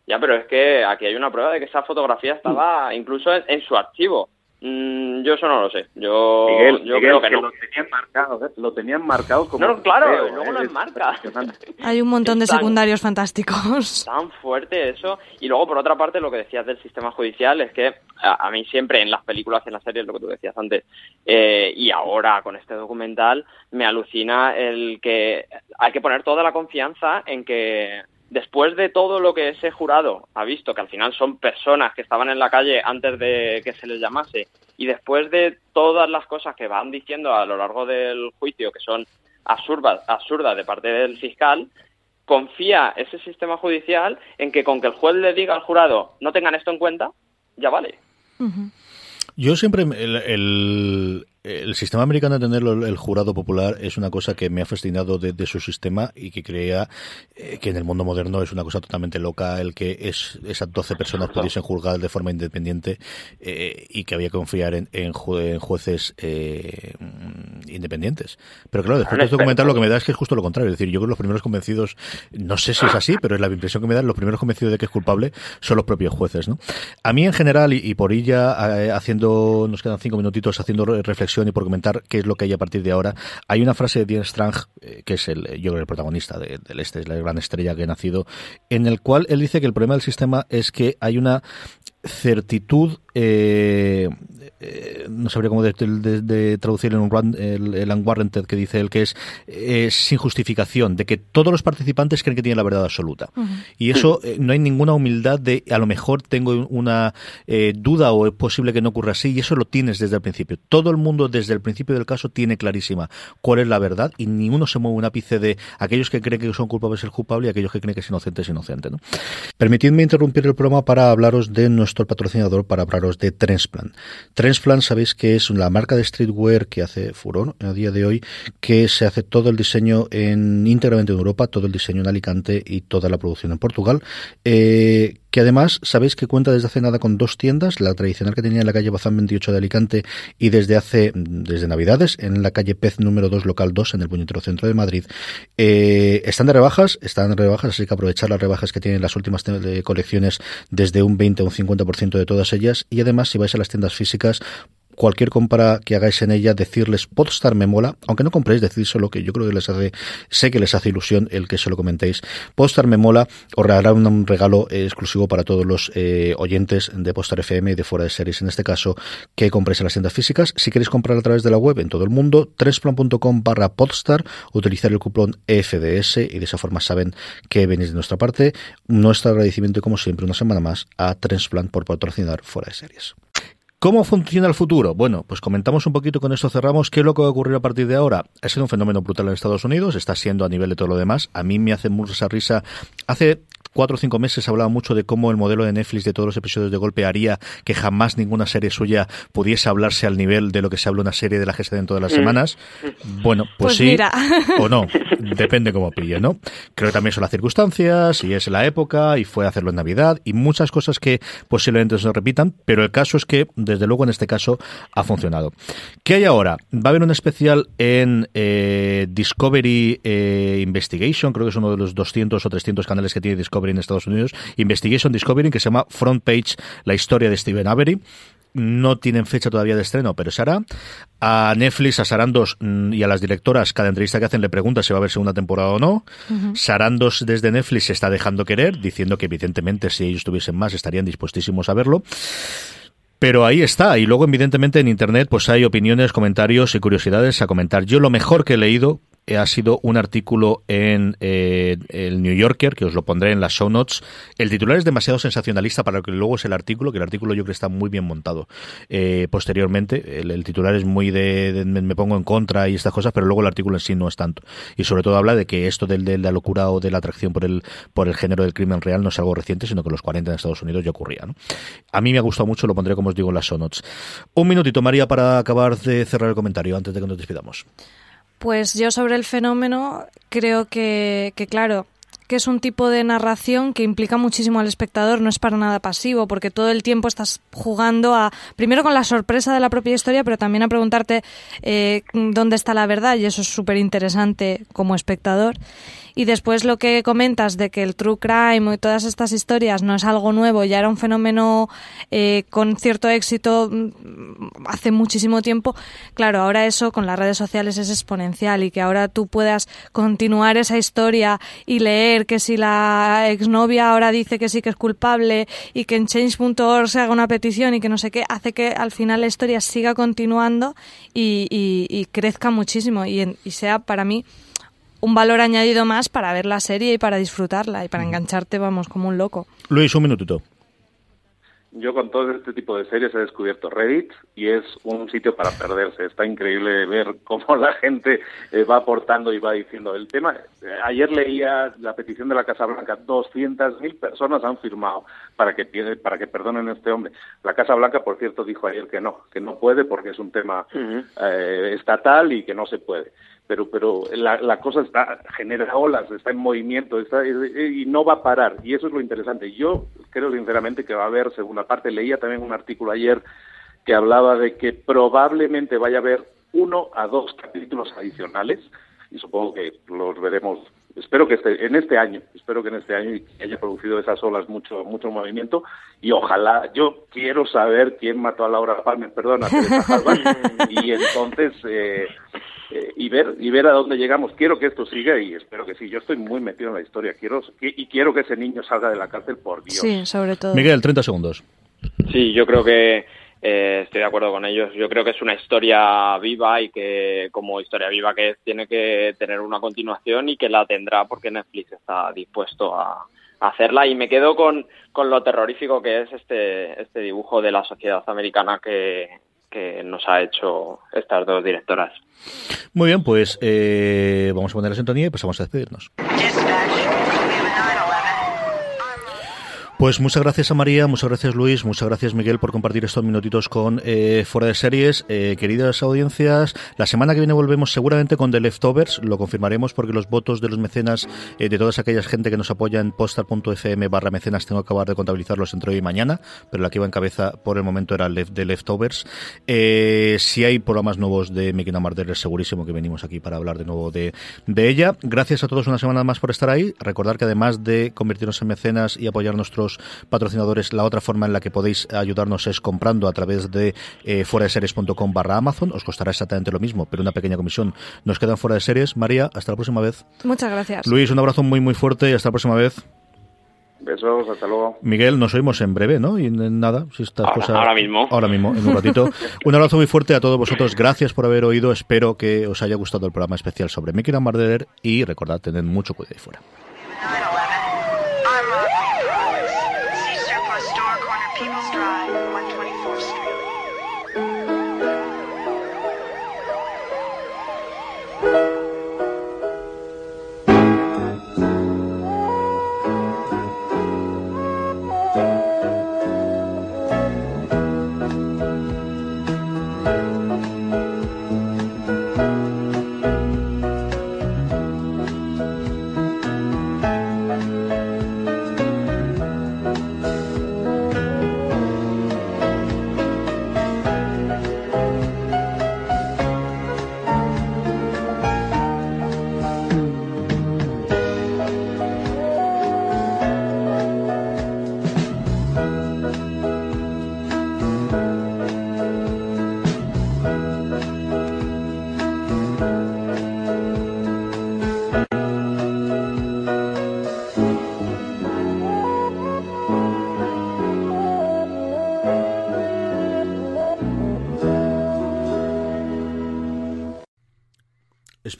Ya, pero es que aquí hay una prueba de que esa fotografía estaba incluso en su archivo. Mm, yo eso no lo sé. Yo, yo creo que, no. Lo tenían marcado, ¿eh? Lo tenían marcado como. No, claro, luego lo enmarca. [laughs] Hay un montón de secundarios fantásticos. [laughs] Tan fuerte eso. Y luego, por otra parte, lo que decías del sistema judicial es que a, mí siempre en las películas, en las series, lo que tú decías antes, eh, y ahora con este documental, me alucina el que hay que poner toda la confianza en que después de todo lo que ese jurado ha visto, que al final son personas que estaban en la calle antes de que se les llamase, y después de todas las cosas que van diciendo a lo largo del juicio, que son absurdas, absurdas de parte del fiscal, confía ese sistema judicial en que con que el juez le diga al jurado no tengan esto en cuenta, ya vale. Yo siempre, el, el sistema americano de tener el jurado popular es una cosa que me ha fascinado de, su sistema y que crea eh, que en el mundo moderno es una cosa totalmente loca el que es, esas 12 personas pudiesen juzgar de forma independiente eh, y que había que confiar en, en, jueces eh, independientes. Pero claro, después de este documental lo que me da es que es justo lo contrario. Es decir, yo creo que los primeros convencidos, no sé si es así, pero es la impresión que me da, los primeros convencidos de que es culpable son los propios jueces. ¿no? A mí en general, y, por ella haciendo, nos quedan cinco minutitos haciendo reflexión y por comentar qué es lo que hay a partir de ahora. Hay una frase de Dean Strang, eh, que es el, yo creo, el protagonista del este, es la gran estrella que ha nacido, en el cual él dice que el problema del sistema es que hay una certitud eh, eh, no sabría cómo de, de, traducir en un el, el, unwarranted que dice él que es sin justificación de que todos los participantes creen que tienen la verdad absoluta. Y eso eh, no hay ninguna humildad de a lo mejor tengo una eh, duda o es posible que no ocurra así y eso lo tienes desde el principio. Todo el mundo desde el principio del caso tiene clarísima cuál es la verdad y ninguno se mueve un ápice de aquellos que creen que son culpables es culpable y aquellos que creen que es inocente es inocente ¿no? permitidme interrumpir el programa para hablaros de nuestro patrocinador para hablaros de Transplant Transplant sabéis que es la marca de streetwear que hace furor a día de hoy, que se hace todo el diseño en íntegramente en Europa, todo el diseño en Alicante y toda la producción en Portugal. Eh, que además sabéis que cuenta desde hace nada con dos tiendas, la tradicional que tenía en la calle Bazán 28 de Alicante y desde hace, desde Navidades, en la calle Pez número 2, local 2, en el puñetero centro de Madrid. Eh, están de rebajas, están de rebajas, así que aprovechar las rebajas que tienen las últimas colecciones desde un 20 a un 50% de todas ellas y además si vais a las tiendas físicas cualquier compra que hagáis en ella, decirles Podstar me mola, aunque no compréis, solo que yo creo que les hace, sé que les hace ilusión el que se lo comentéis. Podstar me mola, os regalará un regalo exclusivo para todos los eh, oyentes de Podstar FM y de fuera de series, en este caso, que compréis en las tiendas físicas. Si queréis comprar a través de la web en todo el mundo, tresplan.com barra Podstar, utilizar el cupón FDS y de esa forma saben que venís de nuestra parte. Nuestro agradecimiento, como siempre, una semana más a Transplant por patrocinar fuera de series. ¿Cómo funciona el futuro? Bueno, pues comentamos un poquito con esto, cerramos. ¿Qué es lo que va a ocurrir a partir de ahora? Ha sido un fenómeno brutal en Estados Unidos, está siendo a nivel de todo lo demás. A mí me hace mucha risa. Hace cuatro o cinco meses hablaba mucho de cómo el modelo de Netflix de todos los episodios de golpe haría que jamás ninguna serie suya pudiese hablarse al nivel de lo que se habla una serie de la gesta dentro de las mm. semanas. Bueno, pues, pues sí o no, depende cómo pille, ¿no? Creo que también son las circunstancias y es la época y fue hacerlo en Navidad y muchas cosas que posiblemente se repitan, pero el caso es que, desde luego en este caso, ha funcionado. ¿Qué hay ahora? Va a haber un especial en eh, Discovery eh, Investigation, creo que es uno de los 200 o 300 canales que tiene Discovery en Estados Unidos, Investigation Discovery, que se llama Front Page, la historia de Steven Avery. No tienen fecha todavía de estreno, pero se hará. A Netflix, a Sarandos mm, y a las directoras, cada entrevista que hacen le pregunta si va a haber segunda temporada o no. Sarandos desde Netflix se está dejando querer, diciendo que evidentemente si ellos tuviesen más estarían dispuestísimos a verlo. Pero ahí está. Y luego, evidentemente, en Internet pues hay opiniones, comentarios y curiosidades a comentar. Yo lo mejor que he leído, ha sido un artículo en eh, el New Yorker, que os lo pondré en las show notes. El titular es demasiado sensacionalista para lo que luego es el artículo, que el artículo yo creo que está muy bien montado. Eh, posteriormente, el, titular es muy de, me pongo en contra y estas cosas, pero luego el artículo en sí no es tanto. Y sobre todo habla de que esto de, de la locura o de la atracción por el, por el género del crimen real no es algo reciente, sino que los 40 en Estados Unidos ya ocurría. ¿no? A mí me ha gustado mucho, lo pondré como os digo en las show notes. Un minutito, María, para acabar de cerrar el comentario antes de que nos despidamos. Pues yo sobre el fenómeno creo que, que claro, que es un tipo de narración que implica muchísimo al espectador, no es para nada pasivo, porque todo el tiempo estás jugando a, primero con la sorpresa de la propia historia, pero también a preguntarte eh, dónde está la verdad, y eso es súper interesante como espectador. Y después lo que comentas de que el true crime y todas estas historias no es algo nuevo, ya era un fenómeno eh, con cierto éxito mm, hace muchísimo tiempo. Claro, ahora eso con las redes sociales es exponencial y que ahora tú puedas continuar esa historia y leer que si la exnovia ahora dice que sí que es culpable y que en change.org se haga una petición y que no sé qué, hace que al final la historia siga continuando y, y, crezca muchísimo y, y sea para mí un valor añadido más para ver la serie y para disfrutarla y para engancharte, vamos, como un loco. Luis, un minutito. Yo con todo este tipo de series he descubierto Reddit y es un sitio para perderse. Está increíble ver cómo [laughs] la gente eh, va aportando y va diciendo el tema. Eh, ayer leía la petición de la Casa Blanca. 200.000 personas han firmado para que para que perdonen a este hombre. La Casa Blanca, por cierto, dijo ayer que no, que no puede porque es un tema eh, estatal y que no se puede pero pero la, la, cosa está genera olas, está en movimiento, está y no va a parar y eso es lo interesante. Yo creo sinceramente que va a haber segunda parte. Leía también un artículo ayer que hablaba de que probablemente vaya a haber uno a dos capítulos adicionales y supongo que los veremos espero que esté en este año, espero que en este año haya producido esas olas mucho mucho movimiento y ojalá, yo quiero saber quién mató a Laura Palmer, perdona, [laughs] y entonces eh, eh, y ver y ver a dónde llegamos. Quiero que esto siga y espero que sí. Yo estoy muy metido en la historia. Quiero y quiero que ese niño salga de la cárcel por Dios. Sí, sobre todo. Miguel, 30 segundos. Sí, yo creo que eh, estoy de acuerdo con ellos. Yo creo que es una historia viva y que, como historia viva que es, tiene que tener una continuación y que la tendrá porque Netflix está dispuesto a, hacerla. Y me quedo con, con lo terrorífico que es este, este dibujo de la sociedad americana que, que nos ha hecho estas dos directoras. Muy bien, pues eh, vamos a poner la sintonía y pasamos a despedirnos. Pues muchas gracias a María, muchas gracias Luis, muchas gracias Miguel por compartir estos minutitos con eh, Fuera de Series. Eh, queridas audiencias, la semana que viene volvemos seguramente con The Leftovers, lo confirmaremos porque los votos de los mecenas, eh, de todas aquellas gente que nos apoya en postar.fm barra mecenas, tengo que acabar de contabilizarlos entre hoy y mañana, pero la que iba en cabeza por el momento era The Leftovers. si hay programas nuevos de Making a es segurísimo que venimos aquí para hablar de nuevo de, de ella. Gracias a todos una semana más por estar ahí. Recordar que además de convertirnos en mecenas y apoyar nuestros patrocinadores, la otra forma en la que podéis ayudarnos es comprando a través de eh, fuera de series.com barra Amazon. Os costará exactamente lo mismo, pero una pequeña comisión nos quedan fuera de series. María, hasta la próxima vez. Muchas gracias. Luis, un abrazo muy, muy fuerte y hasta la próxima vez. Besos, hasta luego. Miguel, nos oímos en breve, ¿no? Y en nada, si estas ahora, cosas. Ahora mismo. Ahora mismo, en un ratito. [laughs] un abrazo muy fuerte a todos vosotros. Gracias por haber oído. Espero que os haya gustado el programa especial sobre Mickey Marderer y recordad, tened mucho cuidado ahí fuera.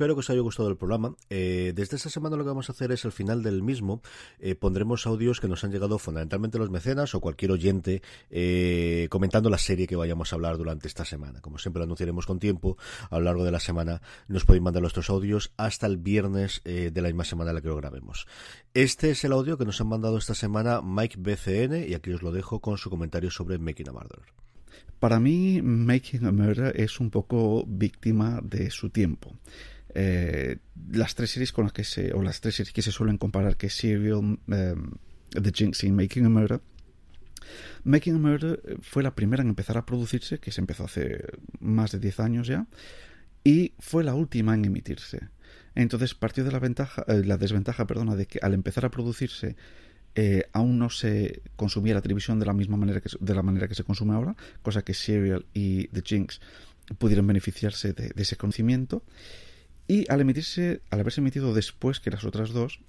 Espero que os haya gustado el programa. Eh, desde esta semana lo que vamos a hacer es al final del mismo eh, pondremos audios que nos han llegado fundamentalmente los mecenas o cualquier oyente eh, comentando la serie que vayamos a hablar durante esta semana. Como siempre lo anunciaremos con tiempo, a lo largo de la semana nos podéis mandar nuestros audios hasta el viernes de la misma semana en la que lo grabemos. Este es el audio que nos han mandado esta semana Mike BCN y aquí os lo dejo con su comentario sobre Making a Murder. Para mí, Making a Murder es un poco víctima de su tiempo. Eh, las tres series con las que se, o las tres series que se suelen comparar, que es Serial, em, The Jinx y Making a Murder, Making a Murder eh, fue la primera en empezar a producirse, que se empezó hace más de 10 años ya, y fue la última en emitirse. Entonces partió de la ventaja, eh, la desventaja, perdona, de que al empezar a producirse aún no se consumía la televisión de la misma manera que de la manera que se consume ahora, cosa que Serial y The Jinx pudieron beneficiarse de ese conocimiento. Y al emitirse, al haberse emitido después que las otras dos,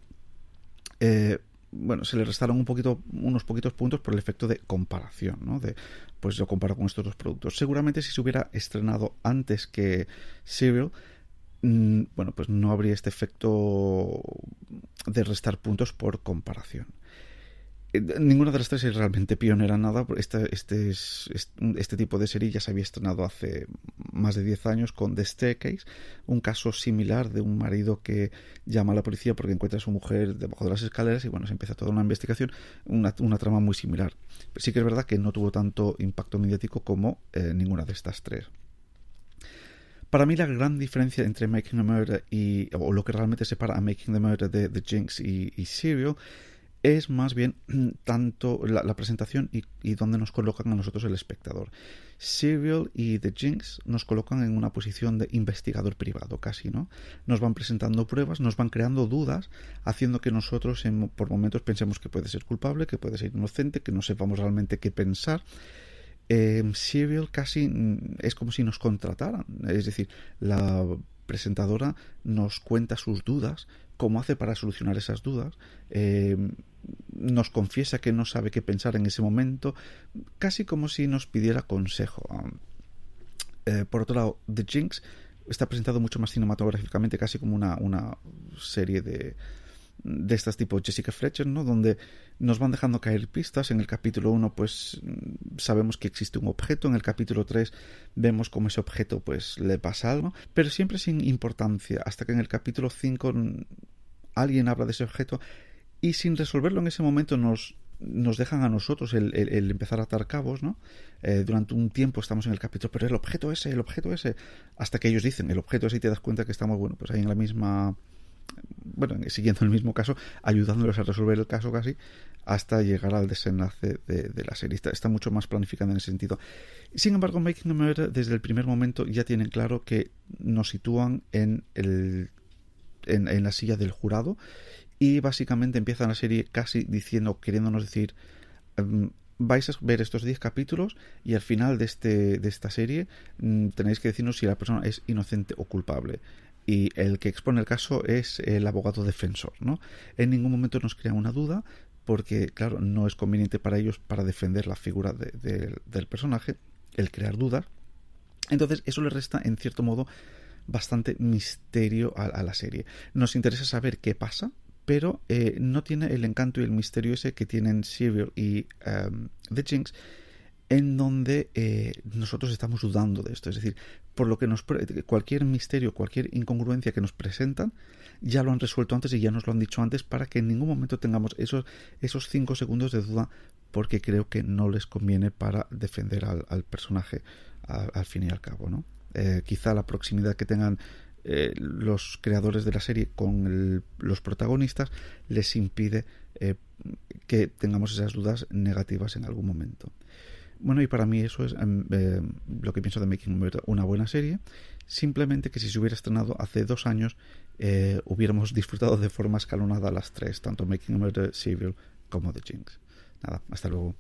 eh, bueno, se le restaron un poquito, unos poquitos puntos por el efecto de comparación, ¿no? De, pues yo comparo con estos dos productos. Seguramente si se hubiera estrenado antes que Serial, mm, bueno, pues no habría este efecto de restar puntos por comparación. Eh, ninguna de las tres es realmente pionera en nada. Este, este, es, este tipo de serie ya se había estrenado hace más de 10 años con The Staircase, un caso similar de un marido que llama a la policía porque encuentra a su mujer debajo de las escaleras y bueno, se empieza toda una investigación, una, trama muy similar. sí que es verdad que no tuvo tanto impacto mediático como eh, ninguna de estas tres. Para mí la gran diferencia entre Making a Murder y, o lo que realmente separa a Making the Murder de The Jinx y, y Serial es más bien [clears throat] tanto la, presentación y, y, dónde nos colocan a nosotros el espectador. Serial y The Jinx nos colocan en una posición de investigador privado casi, ¿no? Nos van presentando pruebas, nos van creando dudas, haciendo que nosotros en, por momentos pensemos que puede ser culpable, que puede ser inocente, que no sepamos realmente qué pensar. Eh, Serial casi mm, es como si nos contrataran, es decir, la presentadora nos cuenta sus dudas, cómo hace para solucionar esas dudas, eh, nos confiesa que no sabe qué pensar en ese momento, casi como si nos pidiera consejo. Eh, por otro lado, The Jinx está presentado mucho más cinematográficamente, casi como una, una serie de, de estas tipo Jessica Fletcher, ¿no? Donde nos van dejando caer pistas. En el capítulo 1, pues sabemos que existe un objeto. En el capítulo 3 vemos cómo ese objeto, pues, le pasa algo. Pero siempre sin importancia. Hasta que en el capítulo 5 alguien habla de ese objeto y sin resolverlo en ese momento nos, nos dejan a nosotros el, empezar a atar cabos, ¿no? Eh, durante un tiempo estamos en el capítulo, pero el objeto ese, el objeto ese, hasta que ellos dicen el objeto ese y te das cuenta que estamos, bueno, pues ahí en la misma bueno, siguiendo el mismo caso, ayudándoles a resolver el caso casi, hasta llegar al desenlace de, la serie. Está, mucho más planificada en ese sentido. Sin embargo, Making a Murder, desde el primer momento, ya tienen claro que nos sitúan en, el, en, la silla del jurado y básicamente empiezan la serie casi diciendo, queriéndonos decir, em, vais a ver estos 10 capítulos y al final de, este, de esta serie mm, tenéis que decirnos si la persona es inocente o culpable y el que expone el caso es el abogado defensor, ¿no? En ningún momento nos crea una duda porque, claro, no es conveniente para ellos para defender la figura del personaje el crear dudas. Entonces, eso le resta, en cierto modo, bastante misterio a, la serie. Nos interesa saber qué pasa, pero eh, no tiene el encanto y el misterio ese que tienen Serial y um, The Jinx, en donde eh, nosotros estamos dudando de esto. Es decir, por lo que nos cualquier misterio, cualquier incongruencia que nos presentan, ya lo han resuelto antes y ya nos lo han dicho antes para que en ningún momento tengamos esos, esos cinco segundos de duda porque creo que no les conviene para defender al, personaje al fin y al cabo, ¿no? Eh, quizá la proximidad que tengan eh, los creadores de la serie con los protagonistas les impide que tengamos esas dudas negativas en algún momento. Bueno, y para mí eso es em, eh, lo que pienso de Making una buena serie. Simplemente que si se hubiera estrenado hace dos años, eh, hubiéramos [laughs] disfrutado de forma escalonada las tres, tanto Making a Murder, Civil como The Jinx. Nada, hasta luego.